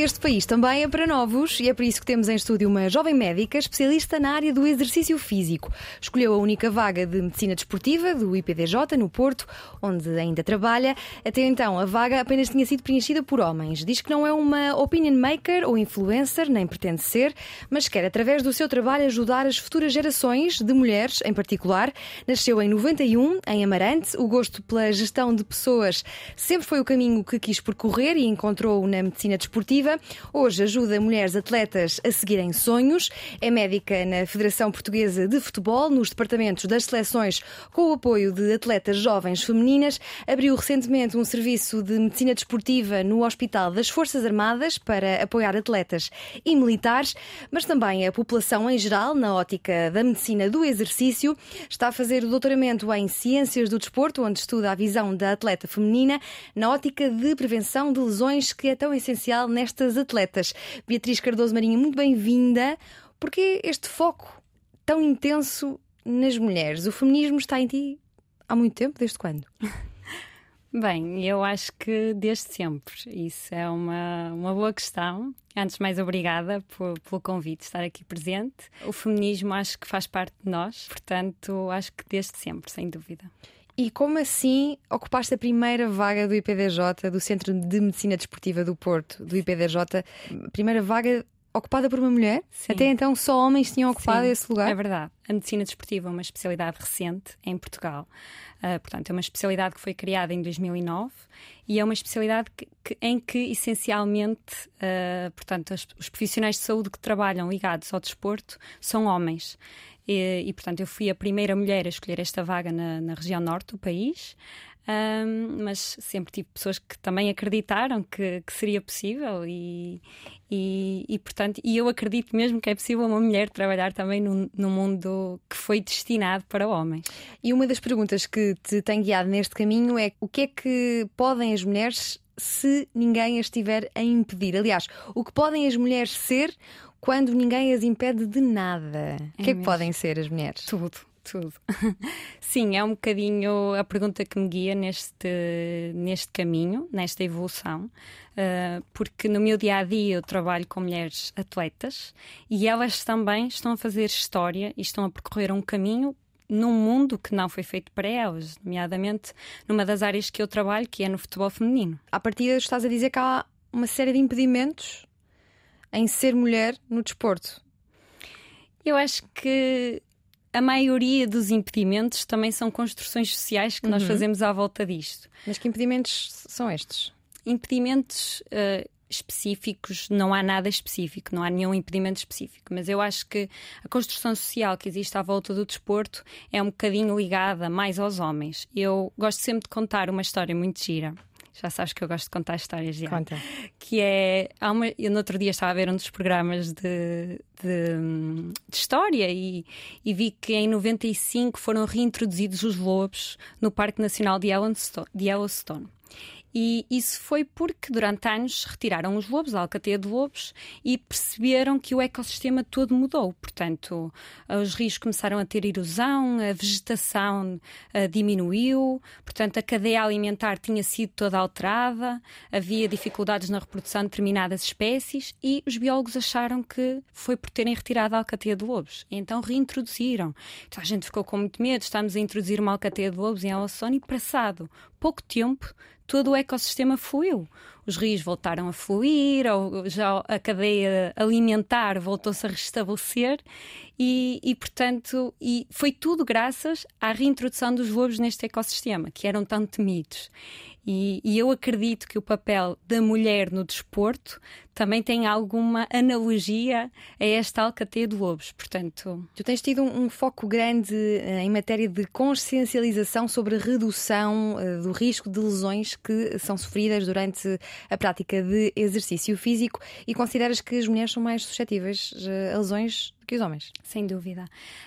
Este país também é para novos e é por isso que temos em estúdio uma jovem médica especialista na área do exercício físico. Escolheu a única vaga de medicina desportiva do IPDJ no Porto, onde ainda trabalha. Até então, a vaga apenas tinha sido preenchida por homens. Diz que não é uma opinion maker ou influencer, nem pretende ser, mas quer, através do seu trabalho, ajudar as futuras gerações de mulheres, em particular. Nasceu em 91, em Amarante. O gosto pela gestão de pessoas sempre foi o caminho que quis percorrer e encontrou na medicina desportiva. Hoje ajuda mulheres atletas a seguirem sonhos. É médica na Federação Portuguesa de Futebol, nos departamentos das seleções, com o apoio de atletas jovens femininas. Abriu recentemente um serviço de medicina desportiva no Hospital das Forças Armadas para apoiar atletas e militares, mas também a população em geral, na ótica da medicina do exercício. Está a fazer o doutoramento em Ciências do Desporto, onde estuda a visão da atleta feminina, na ótica de prevenção de lesões, que é tão essencial nesta atletas. Beatriz Cardoso Marinho, muito bem-vinda. Porque este foco tão intenso nas mulheres? O feminismo está em ti há muito tempo? Desde quando? Bem, eu acho que desde sempre. Isso é uma, uma boa questão. Antes de mais, obrigada por, pelo convite, estar aqui presente. O feminismo acho que faz parte de nós, portanto, acho que desde sempre, sem dúvida. E como assim ocupaste a primeira vaga do IPDJ, do Centro de Medicina Desportiva do Porto, do IPDJ, primeira vaga ocupada por uma mulher? Sim. Até então só homens tinham ocupado Sim, esse lugar? É verdade. A medicina desportiva é uma especialidade recente em Portugal. Uh, portanto, é uma especialidade que foi criada em 2009 e é uma especialidade que, que, em que, essencialmente, uh, portanto, os, os profissionais de saúde que trabalham ligados ao desporto são homens. E, e, portanto, eu fui a primeira mulher a escolher esta vaga na, na região norte do país. Um, mas sempre tive pessoas que também acreditaram que, que seria possível e, e, e, portanto, e eu acredito mesmo que é possível uma mulher trabalhar também num, num mundo que foi destinado para homens. E uma das perguntas que te tem guiado neste caminho é o que é que podem as mulheres se ninguém as estiver a impedir? Aliás, o que podem as mulheres ser quando ninguém as impede de nada. É o que é que podem ser as mulheres? Tudo. Tudo. Sim, é um bocadinho a pergunta que me guia neste, neste caminho, nesta evolução, uh, porque no meu dia a dia eu trabalho com mulheres atletas e elas também estão a fazer história e estão a percorrer um caminho num mundo que não foi feito para elas, nomeadamente numa das áreas que eu trabalho, que é no futebol feminino. A partir estás a dizer que há uma série de impedimentos em ser mulher no desporto? Eu acho que a maioria dos impedimentos também são construções sociais que uhum. nós fazemos à volta disto. Mas que impedimentos são estes? Impedimentos uh, específicos, não há nada específico, não há nenhum impedimento específico, mas eu acho que a construção social que existe à volta do desporto é um bocadinho ligada mais aos homens. Eu gosto sempre de contar uma história muito gira já sabes que eu gosto de contar histórias já. Conta. Que é. Há uma, eu no outro dia estava a ver um dos programas de, de, de história e, e, vi que em 95 foram reintroduzidos os lobos no Parque Nacional de Yellowstone. De Yellowstone. E isso foi porque durante anos retiraram os lobos, a alcateia de lobos, e perceberam que o ecossistema todo mudou. Portanto, os rios começaram a ter erosão, a vegetação uh, diminuiu, portanto, a cadeia alimentar tinha sido toda alterada, havia dificuldades na reprodução de determinadas espécies e os biólogos acharam que foi por terem retirado a alcateia de lobos. E então reintroduziram. Então a gente ficou com muito medo, estamos a introduzir uma alcateia de lobos em Alassone e passado pouco tempo todo o ecossistema fluiu. Os rios voltaram a fluir, já a cadeia alimentar voltou-se a restabelecer e, e, portanto, e foi tudo graças à reintrodução dos lobos neste ecossistema, que eram tão temidos. E, e, eu acredito que o papel da mulher no desporto também tem alguma analogia a esta alcateia de lobos. Portanto, tu tens tido um, um foco grande uh, em matéria de consciencialização sobre a redução uh, do risco de lesões que são sofridas durante a prática de exercício físico e consideras que as mulheres são mais suscetíveis uh, a lesões que os homens. Sem dúvida.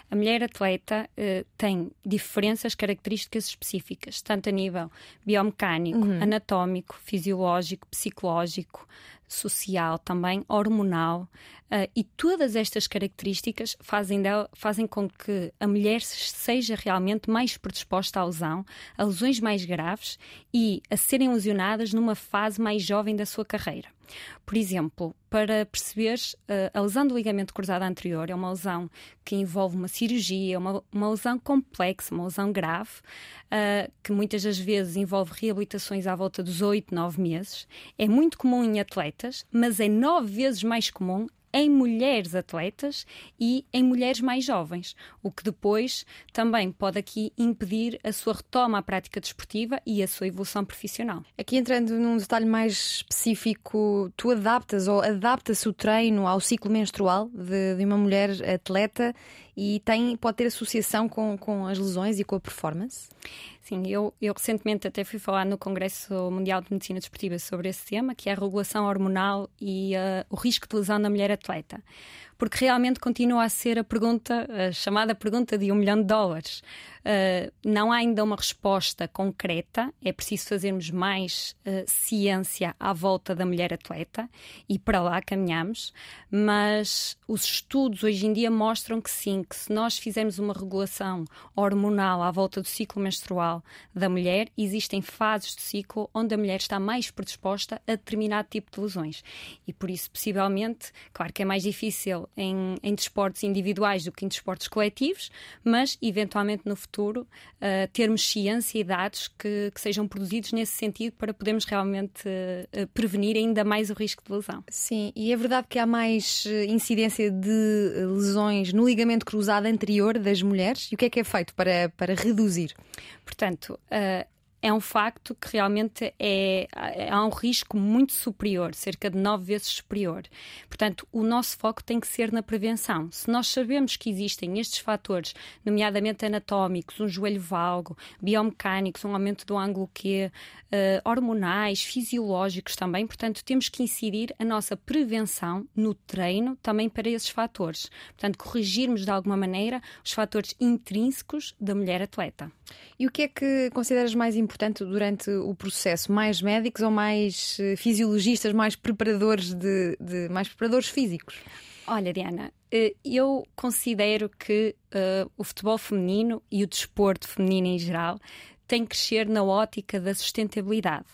A mulher atleta uh, tem diferenças, características específicas, tanto a nível biomecânico, uhum. anatómico, fisiológico, psicológico, social, também hormonal, uh, e todas estas características fazem, dela, fazem com que a mulher seja realmente mais predisposta à lesão, a lesões mais graves e a serem lesionadas numa fase mais jovem da sua carreira. Por exemplo, para perceberes, uh, a lesão do ligamento cruzado anterior é uma lesão que envolve uma cirurgia, uma, uma lesão complexa, uma lesão grave, uh, que muitas das vezes envolve reabilitações à volta dos 8, 9 meses. É muito comum em atletas, mas é nove vezes mais comum em mulheres atletas e em mulheres mais jovens, o que depois também pode aqui impedir a sua retoma à prática desportiva e a sua evolução profissional. Aqui entrando num detalhe mais específico, tu adaptas ou adapta-se o treino ao ciclo menstrual de, de, uma mulher atleta e tem, pode ter associação com, com as lesões e com a performance? Sim, eu, eu recentemente até fui falar no Congresso Mundial de Medicina Desportiva sobre esse tema, que é a regulação hormonal e uh, o risco de lesão na mulher atleta porque realmente continua a ser a pergunta, a chamada pergunta de um milhão de dólares. Uh, não há ainda uma resposta concreta, é preciso fazermos mais uh, ciência à volta da mulher atleta e para lá caminhamos, mas os estudos hoje em dia mostram que sim, que se nós fizermos uma regulação hormonal à volta do ciclo menstrual da mulher, existem fases do ciclo onde a mulher está mais predisposta a determinado tipo de lesões. E por isso, possivelmente, claro que é mais difícil em, em desportos individuais do que em desportos coletivos, mas eventualmente no futuro uh, termos ciência e dados que, que, sejam produzidos nesse sentido para podermos realmente uh, prevenir ainda mais o risco de lesão. Sim, e é verdade que há mais incidência de lesões no ligamento cruzado anterior das mulheres? E o que é que é feito para, para reduzir? Portanto, uh, é um facto que realmente é, há um risco muito superior, cerca de nove vezes superior. Portanto, o nosso foco tem que ser na prevenção. Se nós sabemos que existem estes fatores, nomeadamente anatómicos, um joelho valgo, biomecânicos, um aumento do ângulo Q, uh, hormonais, fisiológicos também, portanto, temos que incidir a nossa prevenção no treino também para esses fatores. Portanto, corrigirmos de alguma maneira os fatores intrínsecos da mulher atleta. E o que é que consideras mais importante durante o processo? Mais médicos ou mais eh, fisiologistas, mais preparadores de, de mais preparadores físicos? Olha, Diana, eh, eu considero que uh, o futebol feminino e o desporto feminino em geral têm que crescer na ótica da sustentabilidade.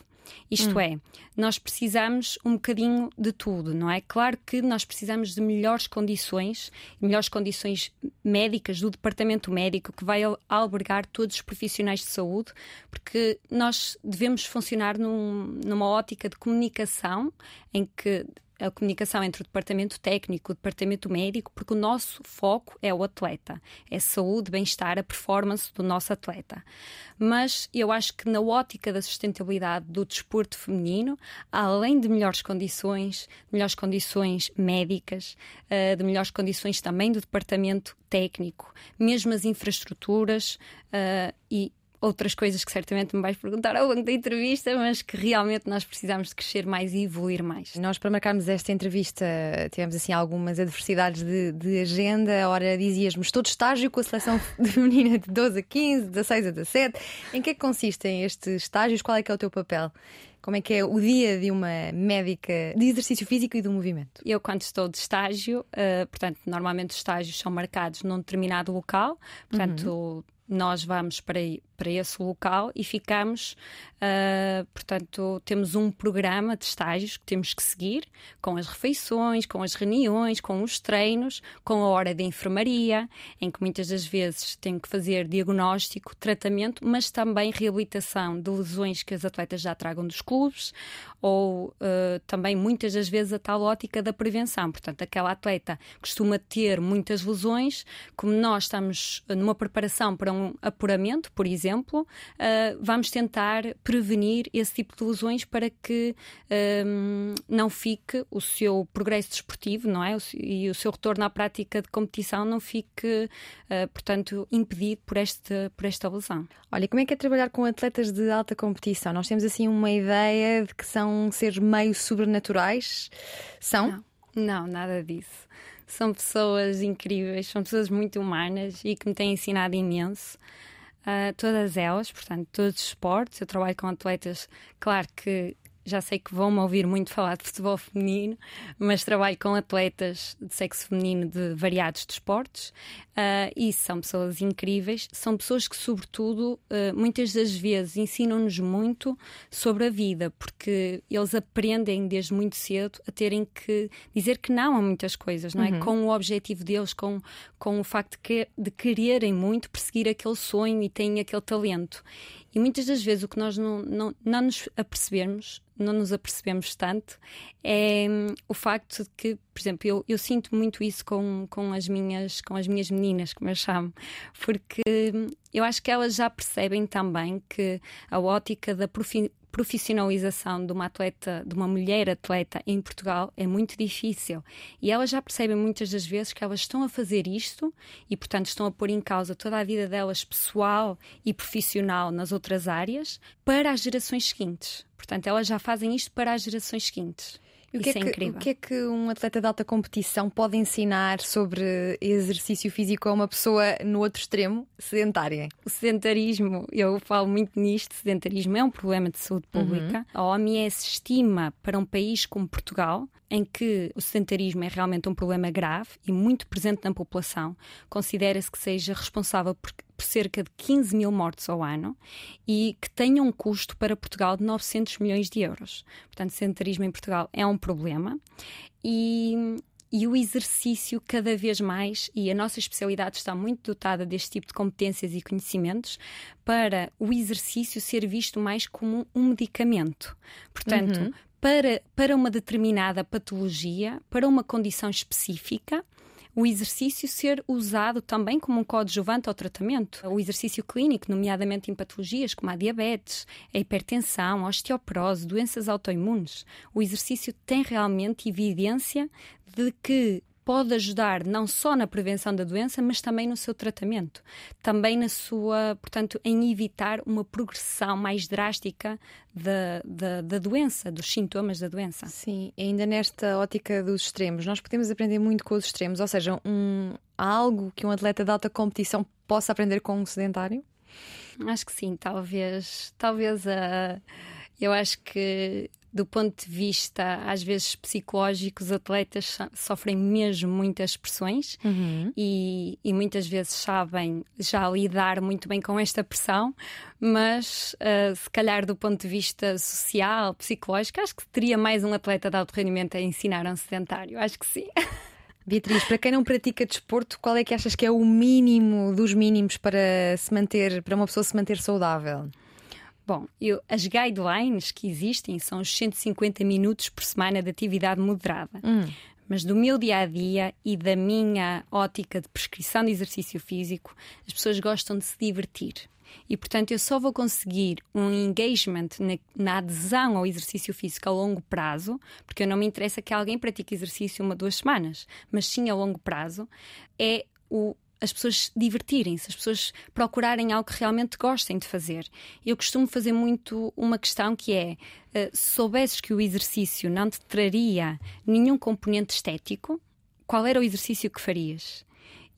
Isto hum. é, nós precisamos um bocadinho de tudo, não é? Claro que nós precisamos de melhores condições, melhores condições médicas do departamento médico que vai albergar todos os profissionais de saúde, porque nós devemos funcionar num, numa ótica de comunicação em que a comunicação entre o departamento técnico e o departamento médico, porque o nosso foco é o atleta, é saúde, bem-estar, a performance do nosso atleta. Mas eu acho que na ótica da sustentabilidade do desporto feminino, além de melhores condições, melhores condições médicas, eh, de melhores condições também do departamento técnico, mesmo as infraestruturas uh, e outras coisas que certamente me vais perguntar ao longo da entrevista, mas que realmente nós precisamos de crescer mais e evoluir mais. Nós, para marcarmos esta entrevista, tivemos assim algumas adversidades de, de agenda. Ora, dizíamos todo estágio com a seleção feminina de 12 a 15, 16 a 17. Em que é que consistem estes estágios? Qual é que é o teu papel? Como é que é o dia de uma médica de exercício físico e do movimento? Eu, quando estou de estágio, uh, portanto, normalmente os estágios são marcados num determinado local, portanto. Uhum nós vamos para, para esse local e ficamos, uh, portanto, temos um programa de estágios que temos que seguir, com as refeições, com as reuniões, com os treinos, com a hora de enfermaria, em que muitas das vezes tenho que fazer diagnóstico, tratamento, mas também reabilitação de lesões que as atletas já tragam dos clubes, ou uh, também muitas das vezes a tal ótica da prevenção. Portanto, aquela atleta costuma ter muitas lesões, como nós estamos numa preparação para um apuramento, por exemplo, uh, vamos tentar prevenir esse tipo de lesões para que um, não fique o seu progresso desportivo, não é? E o seu retorno à prática de competição não fique, uh, portanto, impedido por, este, por esta lesão. Olha, como é que é trabalhar com atletas de alta competição? Nós temos assim uma ideia de que são seres meio sobrenaturais? São? Não, não nada disso. são pessoas incríveis, são pessoas muito humanas e que me têm ensinado imenso. Todas elas, portanto, todos os esportes. Eu trabalho com atletas, claro que já sei que vão-me ouvir muito falar de futebol feminino, mas trabalho com atletas de sexo feminino de variados desportos uh, e são pessoas incríveis. São pessoas que, sobretudo, uh, muitas das vezes ensinam-nos muito sobre a vida, porque eles aprendem desde muito cedo a terem que dizer que não a muitas coisas, não é? Uhum. Com o objetivo deles, com, com o facto de, que, de quererem muito perseguir aquele sonho e têm aquele talento. E muitas das vezes o que nós não, não, não nos apercebemos, não nos apercebemos tanto, é hum, o facto de que, por exemplo, eu, eu sinto muito isso com, com, as minhas, com as minhas meninas, como eu chamo, porque hum, eu acho que elas já percebem também que a ótica da profi profissionalização de uma atleta, de uma mulher atleta em Portugal é muito difícil. E elas já percebem muitas das vezes que elas estão a fazer isto e, portanto, estão a pôr em causa toda a vida delas pessoal e profissional nas outras áreas para as gerações seguintes. Portanto, elas já fazem isto para as gerações seguintes. O que, é, é que, o que é que um atleta de alta competição pode ensinar sobre exercício físico a uma pessoa no outro extremo, sedentária? O sedentarismo, eu falo muito nisto, sedentarismo é um problema de saúde pública. Uhum. A OMS estima para um país como Portugal, em que o sedentarismo é realmente um problema grave e muito presente na população, considera-se que seja responsável por por cerca de 15 mil mortes ao ano e que tenha um custo para Portugal de 900 milhões de euros. Portanto, o sedentarismo em Portugal é um problema e, e o exercício cada vez mais, e a nossa especialidade está muito dotada deste tipo de competências e conhecimentos, para o exercício ser visto mais como um medicamento. Portanto, uhum. para, para uma determinada patologia, para uma condição específica, o exercício ser usado também como um coadjuvante ao tratamento. O exercício clínico, nomeadamente em patologias como a diabetes, a hipertensão, a osteoporose, doenças autoimunes. O exercício tem realmente evidência de que pode ajudar não só na prevenção da doença, mas também no seu tratamento. Também na sua, portanto, em evitar uma progressão mais drástica da, da, da doença, dos sintomas da doença. Sim, ainda nesta ótica dos extremos, nós podemos aprender muito com os extremos, ou seja, um, algo que um atleta de alta competição possa aprender com um sedentário? Acho que sim, talvez, talvez a. Uh eu acho que do ponto de vista, às vezes, psicológico, os atletas sofrem mesmo muitas pressões uhum. e, e, muitas vezes sabem já lidar muito bem com esta pressão, mas uh, se calhar do ponto de vista social, psicológico, acho que teria mais um atleta de alto rendimento a ensinar a um sedentário. Acho que sim. Beatriz, para quem não pratica desporto, qual é que achas que é o mínimo dos mínimos para se manter, para uma pessoa se manter saudável? Bom, eu, as guidelines que existem são os 150 minutos por semana de atividade moderada. Hum. Mas do meu dia a dia e da minha ótica de prescrição de exercício físico, as pessoas gostam de se divertir. E, portanto, eu só vou conseguir um engagement na, na, adesão ao exercício físico a longo prazo, porque eu não me interessa que alguém pratique exercício uma, duas semanas, mas sim a longo prazo, é o as pessoas divertirem-se, as pessoas procurarem algo que realmente gostem de fazer. Eu costumo fazer muito uma questão que é: uh, se soubesses que o exercício não te traria nenhum componente estético, qual era o exercício que farias?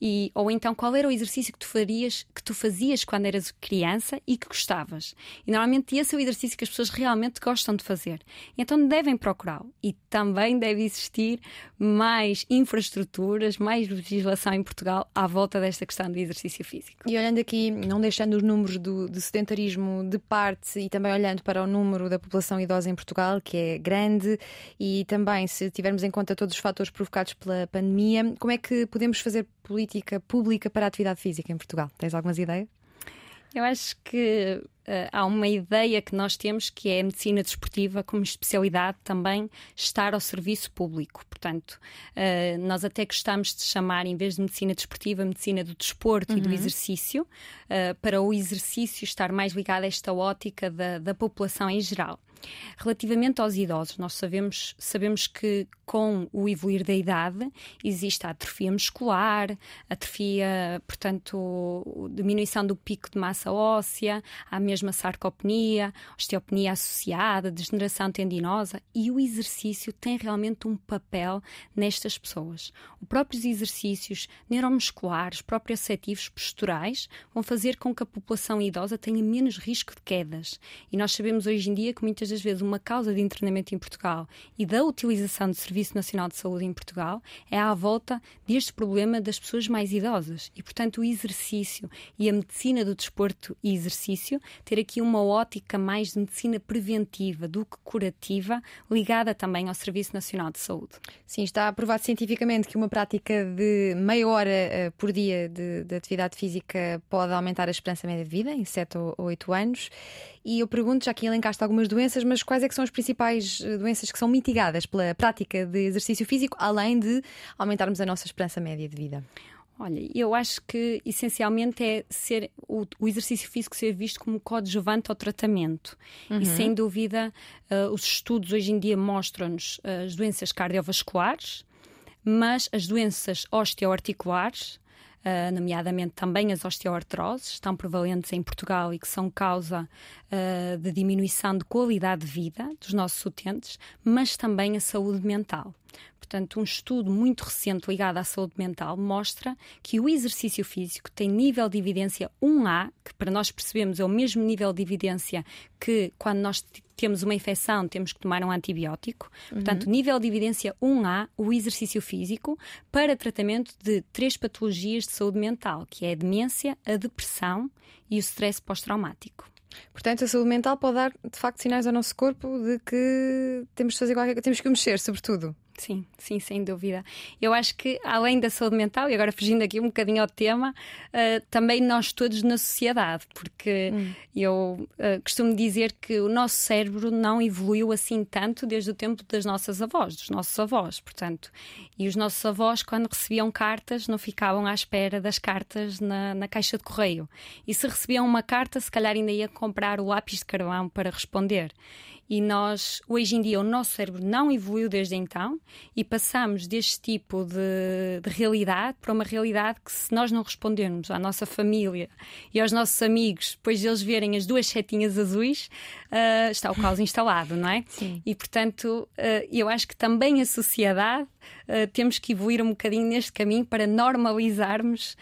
E, ou então qual era o exercício que tu farias, que tu fazias quando eras criança e que gostavas. E normalmente esse é o exercício que as pessoas realmente gostam de fazer. Então devem procurá-lo. E também deve existir mais infraestruturas, mais legislação em Portugal à volta desta questão do exercício físico. E olhando aqui, não deixando os números do, do sedentarismo de parte e também olhando para o número da população idosa em Portugal, que é grande, e também se tivermos em conta todos os fatores provocados pela pandemia, como é que podemos fazer política pública para a atividade física em Portugal? Tens algumas ideias? Eu acho que uh, há uma ideia que nós temos que é a medicina desportiva como especialidade também estar ao serviço público. Portanto, uh, nós até gostamos de chamar, em vez de medicina desportiva, medicina do desporto uhum. e do uhum. exercício, uh, para o exercício estar mais ligado a esta ótica da, da população em geral. Relativamente aos idosos, nós sabemos, sabemos que com o evoluir da idade existe a atrofia muscular, atrofia, portanto, diminuição do pico de massa óssea, a mesma sarcopenia, osteopenia associada, degeneração tendinosa e o exercício tem realmente um papel nestas pessoas. Os próprios exercícios neuromusculares, proprioceptivos, posturais vão fazer com que a população idosa tenha menos risco de quedas. E nós sabemos hoje em dia que muitas das vezes uma causa de internamento em Portugal e da utilização do Serviço Nacional de Saúde em Portugal é à volta deste problema das pessoas mais idosas. E, portanto, o exercício e a medicina do desporto e exercício ter aqui uma ótica mais de medicina preventiva do que curativa, ligada também ao Serviço Nacional de Saúde. Sim, está aprovado cientificamente que uma prática de meia hora uh, por dia de, de, atividade física pode aumentar a esperança média de vida em 7 ou 8 anos. E eu pergunto, já que elencaste algumas doenças, mas quais é que são as principais eh, doenças que são mitigadas pela prática de exercício físico, além de aumentarmos a nossa esperança média de vida? Olha, eu acho que essencialmente é ser o, o exercício físico ser visto como coadjuvante ao tratamento. Uhum. E sem dúvida, uh, os estudos hoje em dia mostram-nos uh, as doenças cardiovasculares, mas as doenças osteoarticulares, uh, nomeadamente também as osteoartroses, estão prevalentes em Portugal e que são causa uh, de diminuição de qualidade de vida dos nossos utentes, mas também a saúde mental. Portanto, um estudo muito recente ligado à saúde mental mostra que o exercício físico tem nível de evidência 1A, que para nós percebemos é o mesmo nível de evidência que quando nós temos uma infecção, temos que tomar um antibiótico. Uhum. Portanto, nível de evidência 1A, o exercício físico, para tratamento de três patologias de saúde mental, que é a demência, a depressão e o stress pós-traumático. Portanto, a saúde mental pode dar, de facto, sinais ao nosso corpo de que temos de fazer qualquer coisa, temos que mexer, sobretudo. Sim, sim, sem dúvida. Eu acho que, além da saúde mental, e agora fugindo aqui um bocadinho ao tema, uh, também nós todos na sociedade, porque hum. eu uh, costumo dizer que o nosso cérebro não evoluiu assim tanto desde o tempo das nossas avós, dos nossos avós, portanto. E os nossos avós, quando recebiam cartas, não ficavam à espera das cartas na, na caixa de correio. E se recebiam uma carta, se calhar ainda ia comprar o lápis de carvão para responder e nós, hoje em dia, o nosso cérebro não evoluiu desde então e passamos deste tipo de, de, realidade para uma realidade que, se nós não respondermos à nossa família e aos nossos amigos, depois de eles verem as duas setinhas azuis, uh, está o caos instalado, não é? Sim. E, portanto, uh, eu acho que também a sociedade uh, temos que evoluir um bocadinho neste caminho para normalizarmos,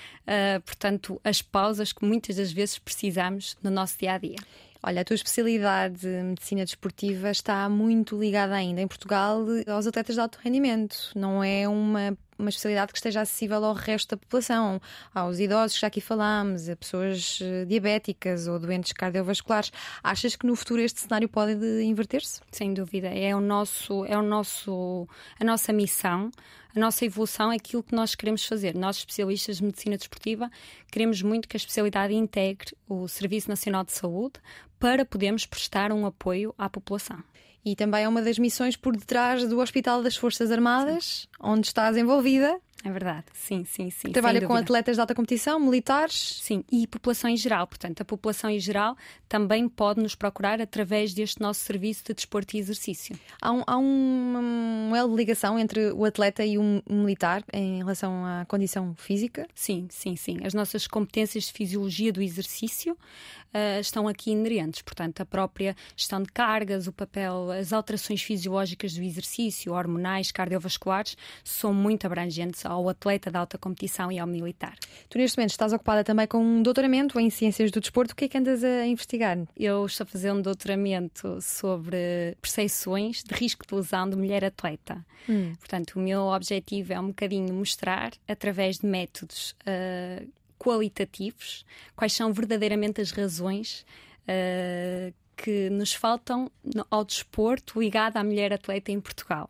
portanto, as pausas que muitas das vezes precisamos no nosso dia a dia. Olha, a tua especialidade de medicina desportiva está muito ligada ainda em Portugal aos atletas de alto rendimento. Não é uma uma especialidade que esteja acessível ao resto da população, aos idosos que já aqui falámos, a pessoas eh, diabéticas ou doentes cardiovasculares. Achas que no futuro este cenário pode inverter-se? Sem dúvida, é o nosso, é o nosso, a nossa missão. A nossa evolução é aquilo que nós queremos fazer. Nós, especialistas de medicina desportiva, queremos muito que a especialidade integre o Serviço Nacional de Saúde para podermos prestar um apoio à população. E também é uma das missões por detrás do Hospital das Forças Armadas, Sim. onde estás envolvida. É verdade, sim, sim, sim. Trabalha com atletas de alta competição, militares? Sim, e população em geral. Portanto, a população em geral também pode nos procurar através deste nosso serviço de desporto e exercício. Há um, há um, uma ligação entre o atleta e o militar em relação à condição física? Sim, sim, sim. As nossas competências de fisiologia do exercício uh, estão aqui inerentes. Portanto, a própria gestão de cargas, o papel, as alterações fisiológicas do exercício, hormonais, cardiovasculares, são muito abrangentes ao atleta de alta competição e ao militar. Tu, neste momento, estás ocupada também com um doutoramento em Ciências do Desporto. O que é que andas a investigar? Eu estou a fazer um doutoramento sobre percepções de risco de lesão de mulher atleta. Hum. Portanto, o meu objetivo é um bocadinho mostrar, através de métodos uh, qualitativos, quais são verdadeiramente as razões. Uh, que nos faltam ao desporto ligado à mulher atleta em Portugal.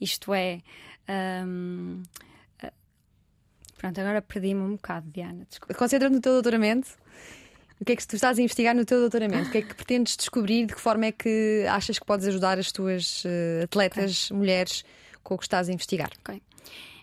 Isto é, um, Pronto, agora perdi-me um bocado, Diana. Concentra-te no teu doutoramento. O que é que tu estás a investigar no teu doutoramento? O que é que pretendes descobrir? De que forma é que achas que podes ajudar as tuas uh, atletas, okay. mulheres, com o que estás a investigar? Ok.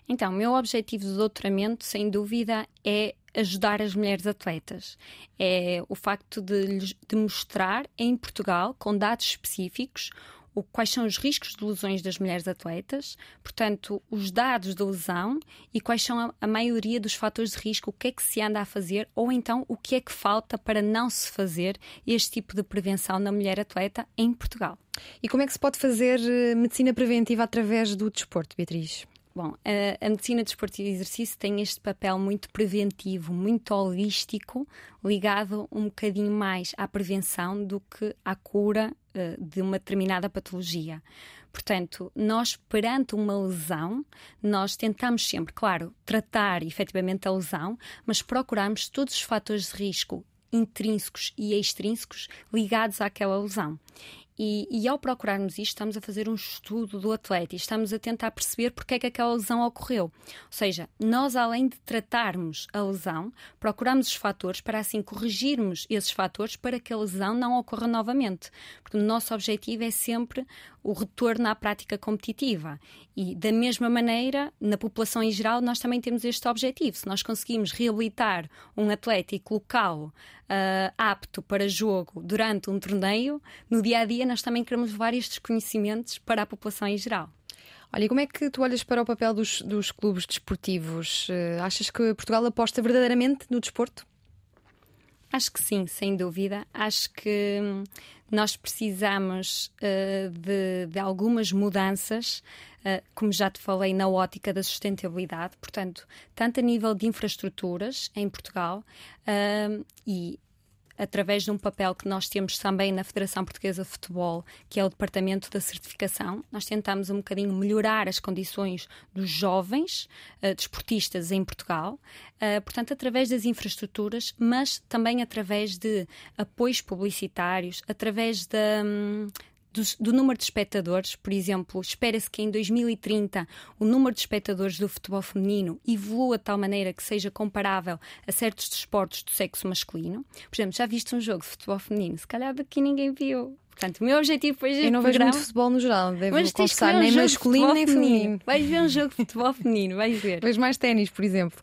Então, o meu objetivo de doutoramento, sem dúvida, é ajudar as mulheres atletas. É o facto de, de mostrar em Portugal, com dados específicos, o, quais são os riscos de lesões das mulheres atletas, portanto, os dados da lesão e quais são a, a, maioria dos fatores de risco, o que é que se anda a fazer ou então o que é que falta para não se fazer este tipo de prevenção na mulher atleta em Portugal. E como é que se pode fazer eh, medicina preventiva através do desporto, Beatriz? Bom, a, a medicina desportiva e exercício tem este papel muito preventivo, muito holístico, ligado um bocadinho mais à prevenção do que à cura uh, de uma determinada patologia. Portanto, nós, perante uma lesão, nós tentamos sempre, claro, tratar efetivamente a lesão, mas procuramos todos os fatores de risco intrínsecos e extrínsecos ligados àquela lesão. E, e, ao procurarmos isto, estamos a fazer um estudo do atleta e estamos a tentar perceber porque é que aquela lesão ocorreu. Ou seja, nós, além de tratarmos a lesão, procuramos os fatores para assim corrigirmos esses fatores para que a lesão não ocorra novamente. Porque o nosso objetivo é sempre o retorno à prática competitiva. E, da mesma maneira, na população em geral, nós também temos este objetivo. Se nós conseguimos reabilitar um atleta e colocá-lo uh, apto para jogo durante um torneio, no dia a dia nós também queremos levar estes conhecimentos para a população em geral. Olha, e como é que tu olhas para o papel dos, dos clubes desportivos? Uh, achas que Portugal aposta verdadeiramente no desporto? Acho que sim, sem dúvida. Acho que hum, nós precisamos uh, de, de, algumas mudanças, uh, como já te falei, na ótica da sustentabilidade, portanto, tanto a nível de infraestruturas em Portugal uh, e através de um papel que nós temos também na Federação Portuguesa de Futebol, que é o Departamento da Certificação. Nós tentamos um bocadinho melhorar as condições dos jovens uh, desportistas em Portugal, uh, portanto, através das infraestruturas, mas também através de apoios publicitários, através da. Um, do, do, número de espectadores, por exemplo, espera-se que em 2030 o número de espectadores do futebol feminino evolua de tal maneira que seja comparável a certos desportos do sexo masculino. Por exemplo, já viste um jogo de futebol feminino? Se calhar daqui ninguém viu. Portanto, o meu objetivo foi Eu não vejo muito futebol no geral, devo Mas confessar, um nem masculino nem feminino. feminino. Vais ver um jogo de futebol feminino, vais ver. Vejo mais ténis, por exemplo.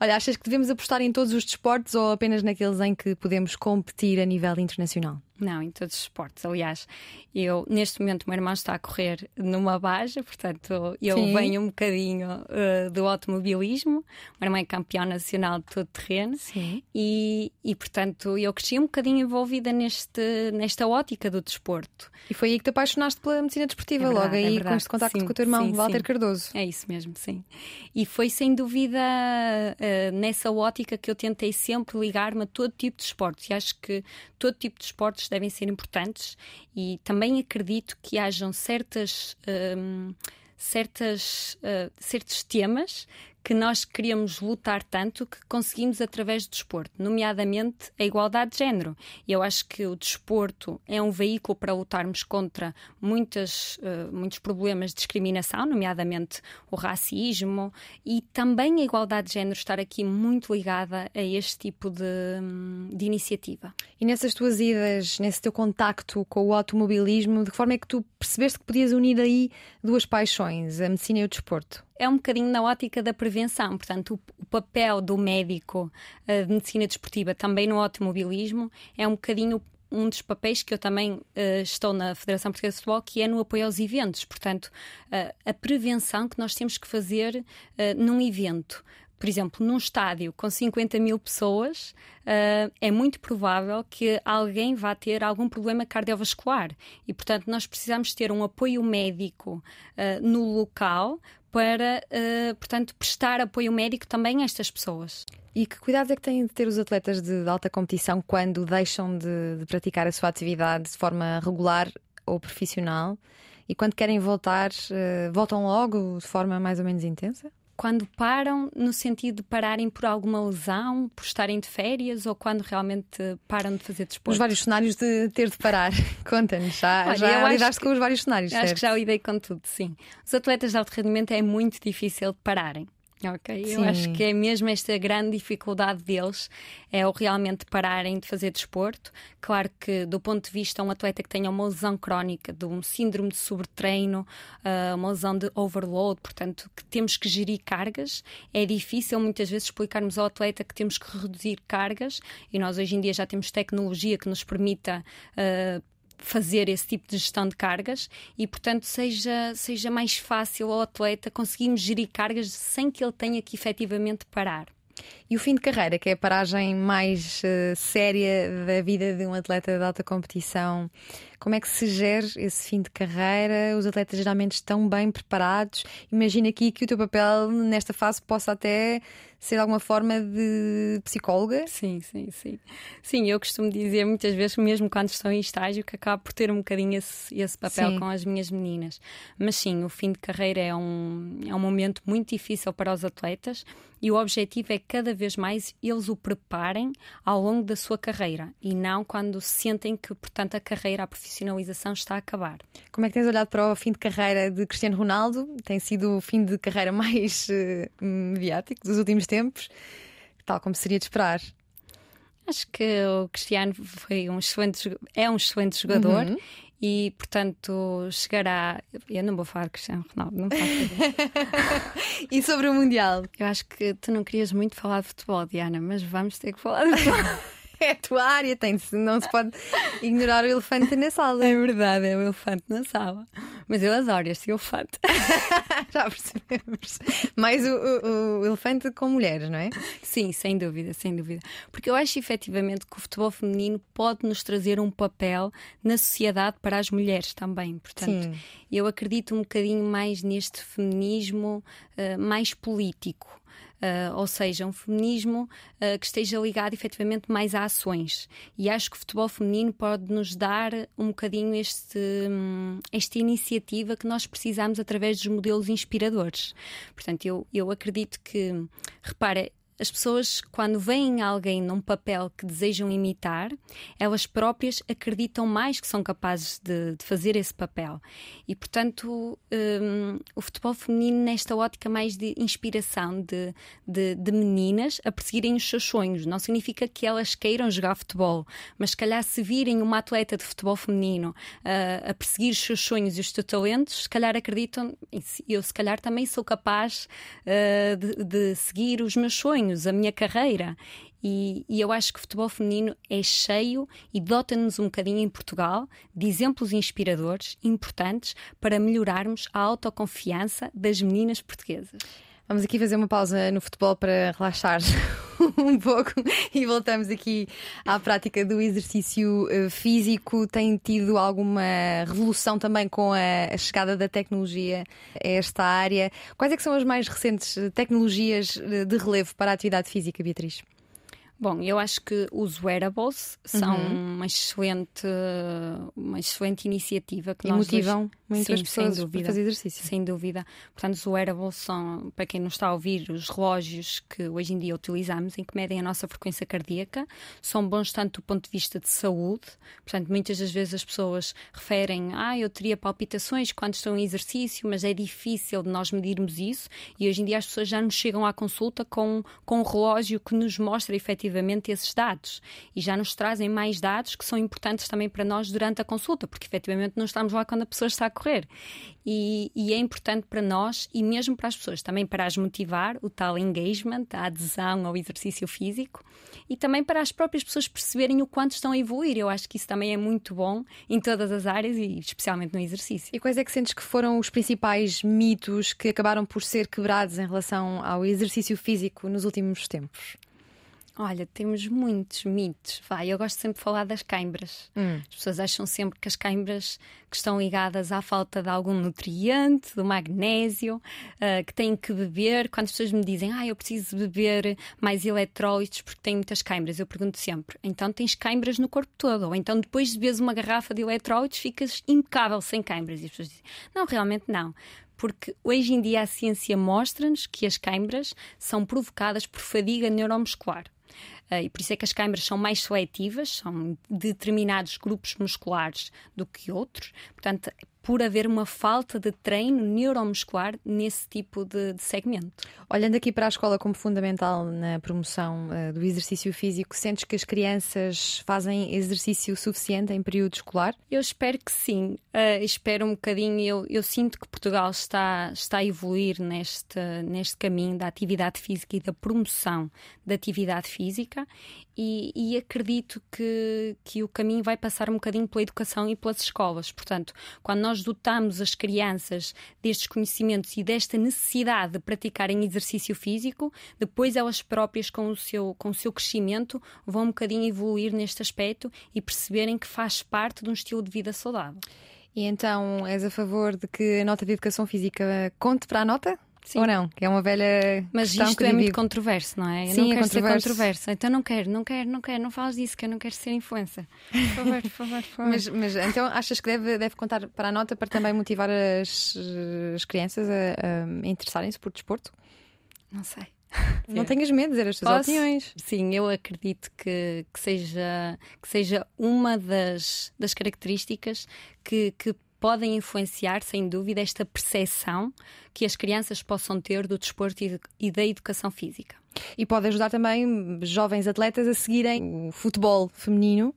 Olha, achas que devemos apostar em todos os desportos ou apenas naqueles em que podemos competir a nível internacional? Não, em todos os esportes. Aliás, eu neste momento o meu irmão está a correr numa baja, portanto eu Sim. venho um bocadinho uh, do automobilismo. O meu irmão é campeão nacional de todo terreno e, e portanto eu cresci um bocadinho envolvida neste, nesta ótica do desporto. E foi aí que te apaixonaste pela medicina desportiva, é verdade, logo aí é com este contacto sim, com o teu irmão, sim, Walter sim. Cardoso. É isso mesmo, sim. E foi sem dúvida uh, nessa ótica que eu tentei sempre ligar-me a todo tipo de esportes e acho que todo tipo de esportes devem ser importantes e também acredito que hajam certas. Um, certas, uh, certos temas que nós queríamos lutar tanto que conseguimos através do desporto, nomeadamente a igualdade de género. E eu acho que o desporto é um veículo para lutarmos contra muitas, uh, muitos problemas de discriminação, nomeadamente o racismo, e também a igualdade de género estar aqui muito ligada a este tipo de, de iniciativa. E nessas tuas idas, nesse teu contacto com o automobilismo, de que forma é que tu percebeste que podias unir aí duas paixões, a medicina e o desporto? É um bocadinho na ótica da prevenção. Portanto, o, o papel do médico uh, de medicina desportiva também no automobilismo é um bocadinho um dos papéis que eu também uh, estou na Federação Portuguesa de Futebol, que é no apoio aos eventos. Portanto, uh, a prevenção que nós temos que fazer uh, num evento. Por exemplo, num estádio com 50 mil pessoas, é muito provável que alguém vá ter algum problema cardiovascular. E, portanto, nós precisamos ter um apoio médico no local para, uh, portanto, prestar apoio médico também a estas pessoas. E que cuidados é que têm de ter os atletas de, alta competição quando deixam de, de, praticar a sua atividade de forma regular ou profissional e quando querem voltar, uh, voltam logo de forma mais ou menos intensa? Quando param, no sentido de pararem por alguma lesão, por estarem de férias ou quando realmente param de fazer desporto? Os vários cenários de ter de parar. Conta-nos, já, Olha, já lidaste com os vários cenários. Acho certo? que já lidei com tudo, sim. Os atletas de alto rendimento é muito difícil de pararem. Ok, Sim. eu acho que é mesmo esta grande dificuldade deles, é o realmente pararem de fazer desporto. Claro que, do ponto de vista de um atleta que tenha uma lesão crónica, de um síndrome de sobretreino, uh, uma lesão de overload, portanto, que temos que gerir cargas, é difícil muitas vezes explicarmos ao atleta que temos que reduzir cargas e nós hoje em dia já temos tecnologia que nos permita uh, fazer esse tipo de gestão de cargas e, portanto, seja, seja mais fácil ao atleta conseguirmos gerir cargas sem que ele tenha que efetivamente parar. E o fim de carreira, que é a paragem mais uh, séria da vida de um atleta de alta competição, como é que se gera esse fim de carreira? Os atletas geralmente estão bem preparados. Imagina aqui que o teu papel nesta fase possa até ser alguma forma de psicóloga. Sim, sim, sim. Sim, eu costumo dizer muitas vezes, mesmo quando estou em estágio, que acabo por ter um bocadinho esse, esse papel sim. com as minhas meninas. Mas sim, o fim de carreira é um, é um momento muito difícil para os atletas e o objetivo é cada vez mais eles o preparem ao longo da sua carreira e não quando sentem que, portanto, a carreira, a profissionalização está a acabar. Como é que tens olhado para o fim de carreira de Cristiano Ronaldo? Tem sido o fim de carreira mais uh, mediático dos últimos tempos, tal como seria de esperar. Acho que o Cristiano foi um excelente, é um excelente jogador uhum. e, portanto, chegará. Eu não vou falar de Cristiano Ronaldo, não faço E sobre o Mundial? Eu acho que tu não querias muito falar de futebol, Diana, mas vamos ter que falar de futebol. é a tua área, tem não se pode ignorar o elefante na sala. É verdade, é o elefante na sala. Mas eu adoro este elefante. Já percebemos. Mais o, o, o, elefante com mulheres, não é? Sim, sem dúvida, sem dúvida. Porque eu acho efetivamente que o futebol feminino pode nos trazer um papel na sociedade para as mulheres também. Portanto, Sim. eu acredito um bocadinho mais neste feminismo uh, mais político. Uh, ou seja, um feminismo uh, que esteja ligado efetivamente mais a ações. E acho que o futebol feminino pode nos dar um bocadinho este, um, esta iniciativa que nós precisamos através dos modelos inspiradores. Portanto, eu, eu acredito que, repara, as pessoas, quando veem alguém num papel que desejam imitar, elas próprias acreditam mais que são capazes de, de fazer esse papel. E, portanto, um, o futebol feminino, nesta ótica mais de inspiração de, de, de, meninas a perseguirem os seus sonhos, não significa que elas queiram jogar futebol, mas se calhar se virem uma atleta de futebol feminino uh, a perseguir os seus sonhos e os seus talentos, se calhar acreditam, eu se calhar também sou capaz uh, de, seguir os meus sonhos sonhos, a minha carreira. E, e, eu acho que o futebol feminino é cheio e dota-nos um bocadinho em Portugal de exemplos inspiradores, importantes, para melhorarmos a autoconfiança das meninas portuguesas. Vamos aqui fazer uma pausa no futebol para relaxar um pouco e voltamos aqui à prática do exercício eh, físico. Tem tido alguma revolução também com a, chegada da tecnologia a esta área? Quais é são as mais recentes tecnologias eh, de relevo para a atividade física, Beatriz? Bom, eu acho que os wearables são uhum. uma, excelente, uma excelente iniciativa que e nós motivam muitas Sim, pessoas sem dúvida, a fazer exercício. Sem dúvida. Portanto, os wearables são, para quem não está a ouvir, os relógios que hoje em dia utilizamos em que medem a nossa frequência cardíaca. São bons tanto do ponto de vista de saúde. Portanto, muitas das vezes as pessoas referem, ah, eu teria palpitações quando estou em exercício, mas é difícil de nós medirmos isso. E hoje em dia as pessoas já nos chegam à consulta com, com um relógio que nos mostra efetivamente efetivamente esses dados e já nos trazem mais dados que são importantes também para nós durante a consulta, porque efetivamente não estamos lá quando a pessoa está a correr. E, e, é importante para nós e mesmo para as pessoas, também para as motivar, o tal engagement, a adesão ao exercício físico e também para as próprias pessoas perceberem o quanto estão a evoluir. Eu acho que isso também é muito bom em todas as áreas e especialmente no exercício. E quais é que sentes que foram os principais mitos que acabaram por ser quebrados em relação ao exercício físico nos últimos tempos? Olha, temos muitos mitos. Vai, eu gosto sempre de falar das câimbras. Hum. As pessoas acham sempre que as câimbras que estão ligadas à falta de algum nutriente, do magnésio, uh, que têm que beber. Quando as pessoas me dizem, ah, eu preciso beber mais eletrólitos porque tenho muitas câimbras, eu pergunto sempre, então tens câimbras no corpo todo? Ou então depois de beberes uma garrafa de eletrólitos ficas impecável sem câimbras? E as pessoas dizem, não, realmente não porque hoje em dia a ciência mostra-nos que as câimbras são provocadas por fadiga neuromuscular. Uh, e por isso é que as câimbras são mais seletivas, são determinados grupos musculares do que outros. Portanto, por haver uma falta de treino neuromuscular nesse tipo de, de segmento. Olhando aqui para a escola como fundamental na promoção uh, do exercício físico, sentes que as crianças fazem exercício suficiente em período escolar? Eu espero que sim. Uh, espero um bocadinho. Eu, eu sinto que Portugal está, está a evoluir neste, neste caminho da atividade física e da promoção da atividade física e, e, acredito que, que o caminho vai passar um bocadinho pela educação e pelas escolas. Portanto, quando nós dotamos as crianças destes conhecimentos e desta necessidade de praticarem exercício físico, depois elas próprias, com o seu, com o seu crescimento, vão um bocadinho evoluir neste aspecto e perceberem que faz parte de um estilo de vida saudável. E então és a favor de que a nota de educação física conte para a nota? Sim. Ou não? Que é uma velha. Mas isto é muito controverso, não é? Eu Sim, não é quero ser controverso. Então não quero, não quero, não quero, não falas disso, que eu não quero ser influencer. Por favor, por favor, por favor. Mas, mas então achas que deve, deve contar para a nota para também motivar as, as crianças a, a interessarem-se por desporto? Não sei. Não tenhas medo de dizer as tuas Posso? opiniões. Sim, eu acredito que, que, seja, que seja uma das, das características que, que podem influenciar, sem dúvida, esta percepção que as crianças possam ter do desporto e da educação física. E pode ajudar também jovens atletas a seguirem o futebol feminino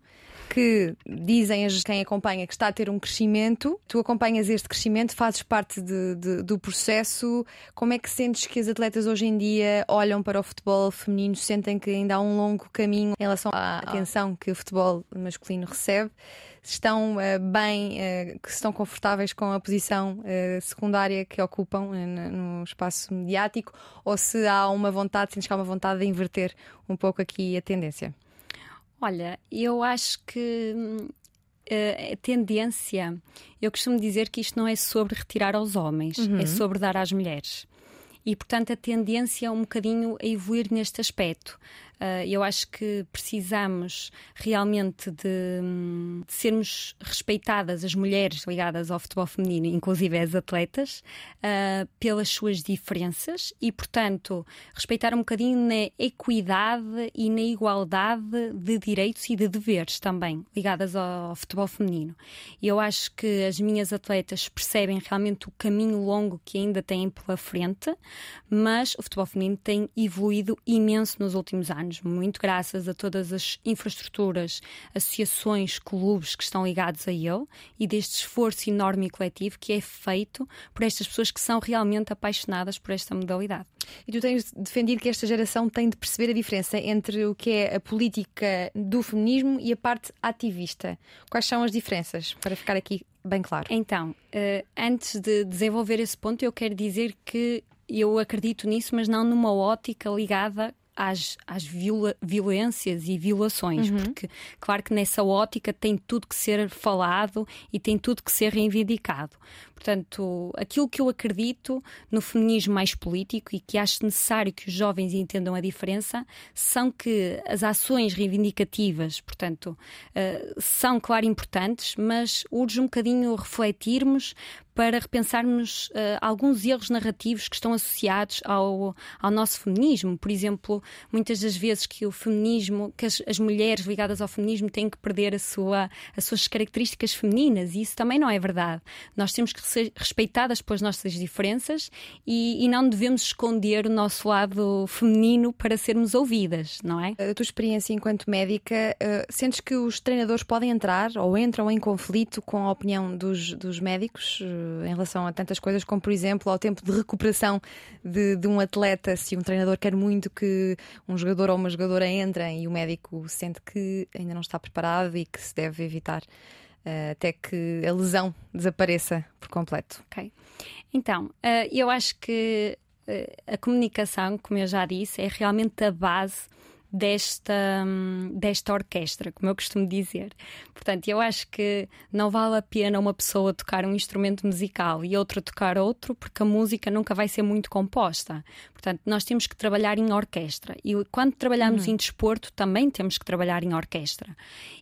que dizem quem acompanha que está a ter um crescimento. Tu acompanhas este crescimento, fazes parte de, de, do processo. Como é que sentes que as atletas hoje em dia olham para o futebol feminino? Sentem que ainda há um longo caminho em relação à atenção que o futebol masculino recebe? estão uh, bem, uh, que estão confortáveis com a posição uh, secundária que ocupam no espaço mediático ou se há uma vontade, sentes que há uma vontade de inverter um pouco aqui a tendência? Olha, eu acho que a tendência, eu costumo dizer que isto não é sobre retirar aos homens, é uhum. é sobre dar às mulheres. E, portanto, a tendência é um bocadinho a evoluir neste aspecto. Uh, eu acho que precisamos realmente de, de, sermos respeitadas, as mulheres ligadas ao futebol feminino, inclusive as atletas, uh, pelas suas diferenças e, portanto, respeitar um bocadinho na equidade e na igualdade de direitos e de deveres também ligadas ao, ao futebol feminino. Eu acho que as minhas atletas percebem realmente o caminho longo que ainda têm pela frente, mas o futebol feminino tem evoluído imenso nos últimos anos anos, muito graças a todas as infraestruturas, associações, clubes que estão ligados a ele e deste esforço enorme e coletivo que é feito por estas pessoas que são realmente apaixonadas por esta modalidade. E tu tens defendido que esta geração tem de perceber a diferença entre o que é a política do feminismo e a parte ativista. Quais são as diferenças, para ficar aqui bem claro? Então, uh, antes de desenvolver esse ponto, eu quero dizer que eu acredito nisso, mas não numa ótica ligada às, às viola, violências e violações, uhum. porque, claro que nessa ótica tem tudo que ser falado e tem tudo que ser reivindicado. Portanto, aquilo que eu acredito no feminismo mais político e que acho necessário que os jovens entendam a diferença são que as ações reivindicativas, portanto, uh, são, claro, importantes, mas urge um bocadinho refletirmos para repensarmos uh, alguns erros narrativos que estão associados ao, ao nosso feminismo. Por exemplo, muitas das vezes que o feminismo, que as, as, mulheres ligadas ao feminismo têm que perder a sua, as suas características femininas, e isso também não é verdade. Nós temos que respeitadas pelas nossas diferenças e, e não devemos esconder o nosso lado feminino para sermos ouvidas, não é? A tua experiência enquanto médica, uh, sentes que os treinadores podem entrar ou entram em conflito com a opinião dos, dos médicos? Uh, em relação a tantas coisas, como por exemplo ao tempo de recuperação de, de, um atleta, se um treinador quer muito que um jogador ou uma jogadora entrem e o médico sente que ainda não está preparado e que se deve evitar até que a lesão desapareça por completo. Ok. Então, uh, eu acho que uh, a comunicação, como eu já disse, é realmente a base desta, desta orquestra, como eu costumo dizer. Portanto, eu acho que não vale a pena uma pessoa tocar um instrumento musical e outra tocar outro, porque a música nunca vai ser muito composta. Portanto, nós temos que trabalhar em orquestra. E quando trabalhamos uhum. em desporto, também temos que trabalhar em orquestra.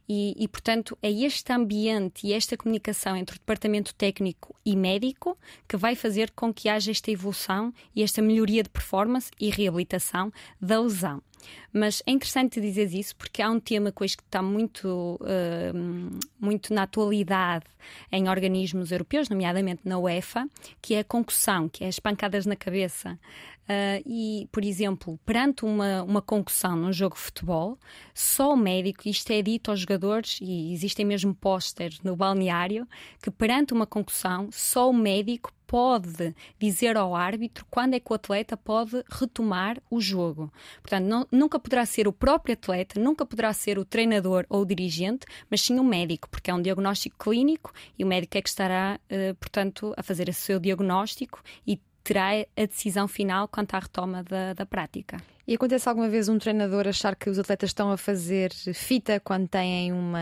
E, e, portanto, é este ambiente e esta comunicação entre o departamento técnico e médico que vai fazer com que haja esta evolução e esta melhoria de performance e reabilitação da lesão. Mas é interessante dizer isso porque há um tema que hoje está muito, uh, muito na atualidade em organismos europeus, nomeadamente na UEFA, que é a concussão, que é as pancadas na cabeça. Uh, e, por exemplo, perante uma, uma concussão num jogo de futebol, só o médico, isto é dito aos jogadores, e existem mesmo pósteres no balneário, que perante uma concussão, só o médico pode dizer ao árbitro quando é que o atleta pode retomar o jogo. Portanto, não, nunca poderá ser o próprio atleta, nunca poderá ser o treinador ou o dirigente, mas sim o médico, porque é um diagnóstico clínico e o médico é que estará, uh, portanto, a fazer o seu diagnóstico e terá a decisão final quanto à retoma da, da prática. E acontece alguma vez um treinador achar que os atletas estão a fazer fita quando têm uma,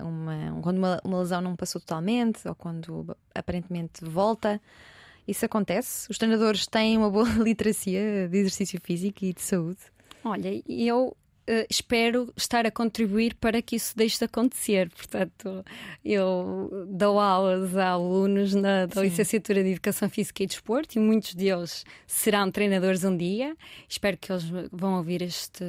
uma quando uma, uma lesão não passou totalmente ou quando aparentemente volta? Isso acontece? Os treinadores têm uma boa literacia de exercício físico e de saúde? Olha, eu Uh, espero estar a contribuir para que isso deixe de acontecer. Portanto, eu dou aulas a alunos na da licenciatura de Educação Física e Desporto e muitos deles serão treinadores um dia. Espero que eles vão ouvir este,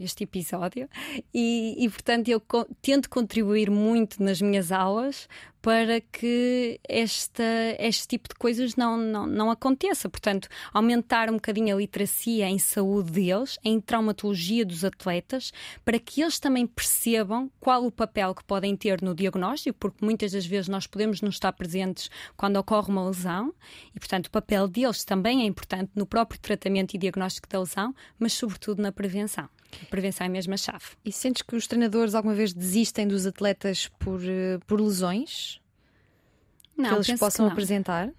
este episódio. E, e portanto, eu co tento contribuir muito nas minhas aulas para que esta, este tipo de coisas não, não, não aconteça. Portanto, aumentar um bocadinho a literacia em saúde deles, em traumatologia dos atletas, para que eles também percebam qual o papel que podem ter no diagnóstico, porque muitas das vezes nós podemos não estar presentes quando ocorre uma lesão, e portanto o papel deles também é importante no próprio tratamento e diagnóstico da lesão, mas sobretudo na prevenção. A prevenção é mesmo a chave. E sentes que os treinadores alguma vez desistem dos atletas por, eh, por lesões? Não, que eles possam que apresentar?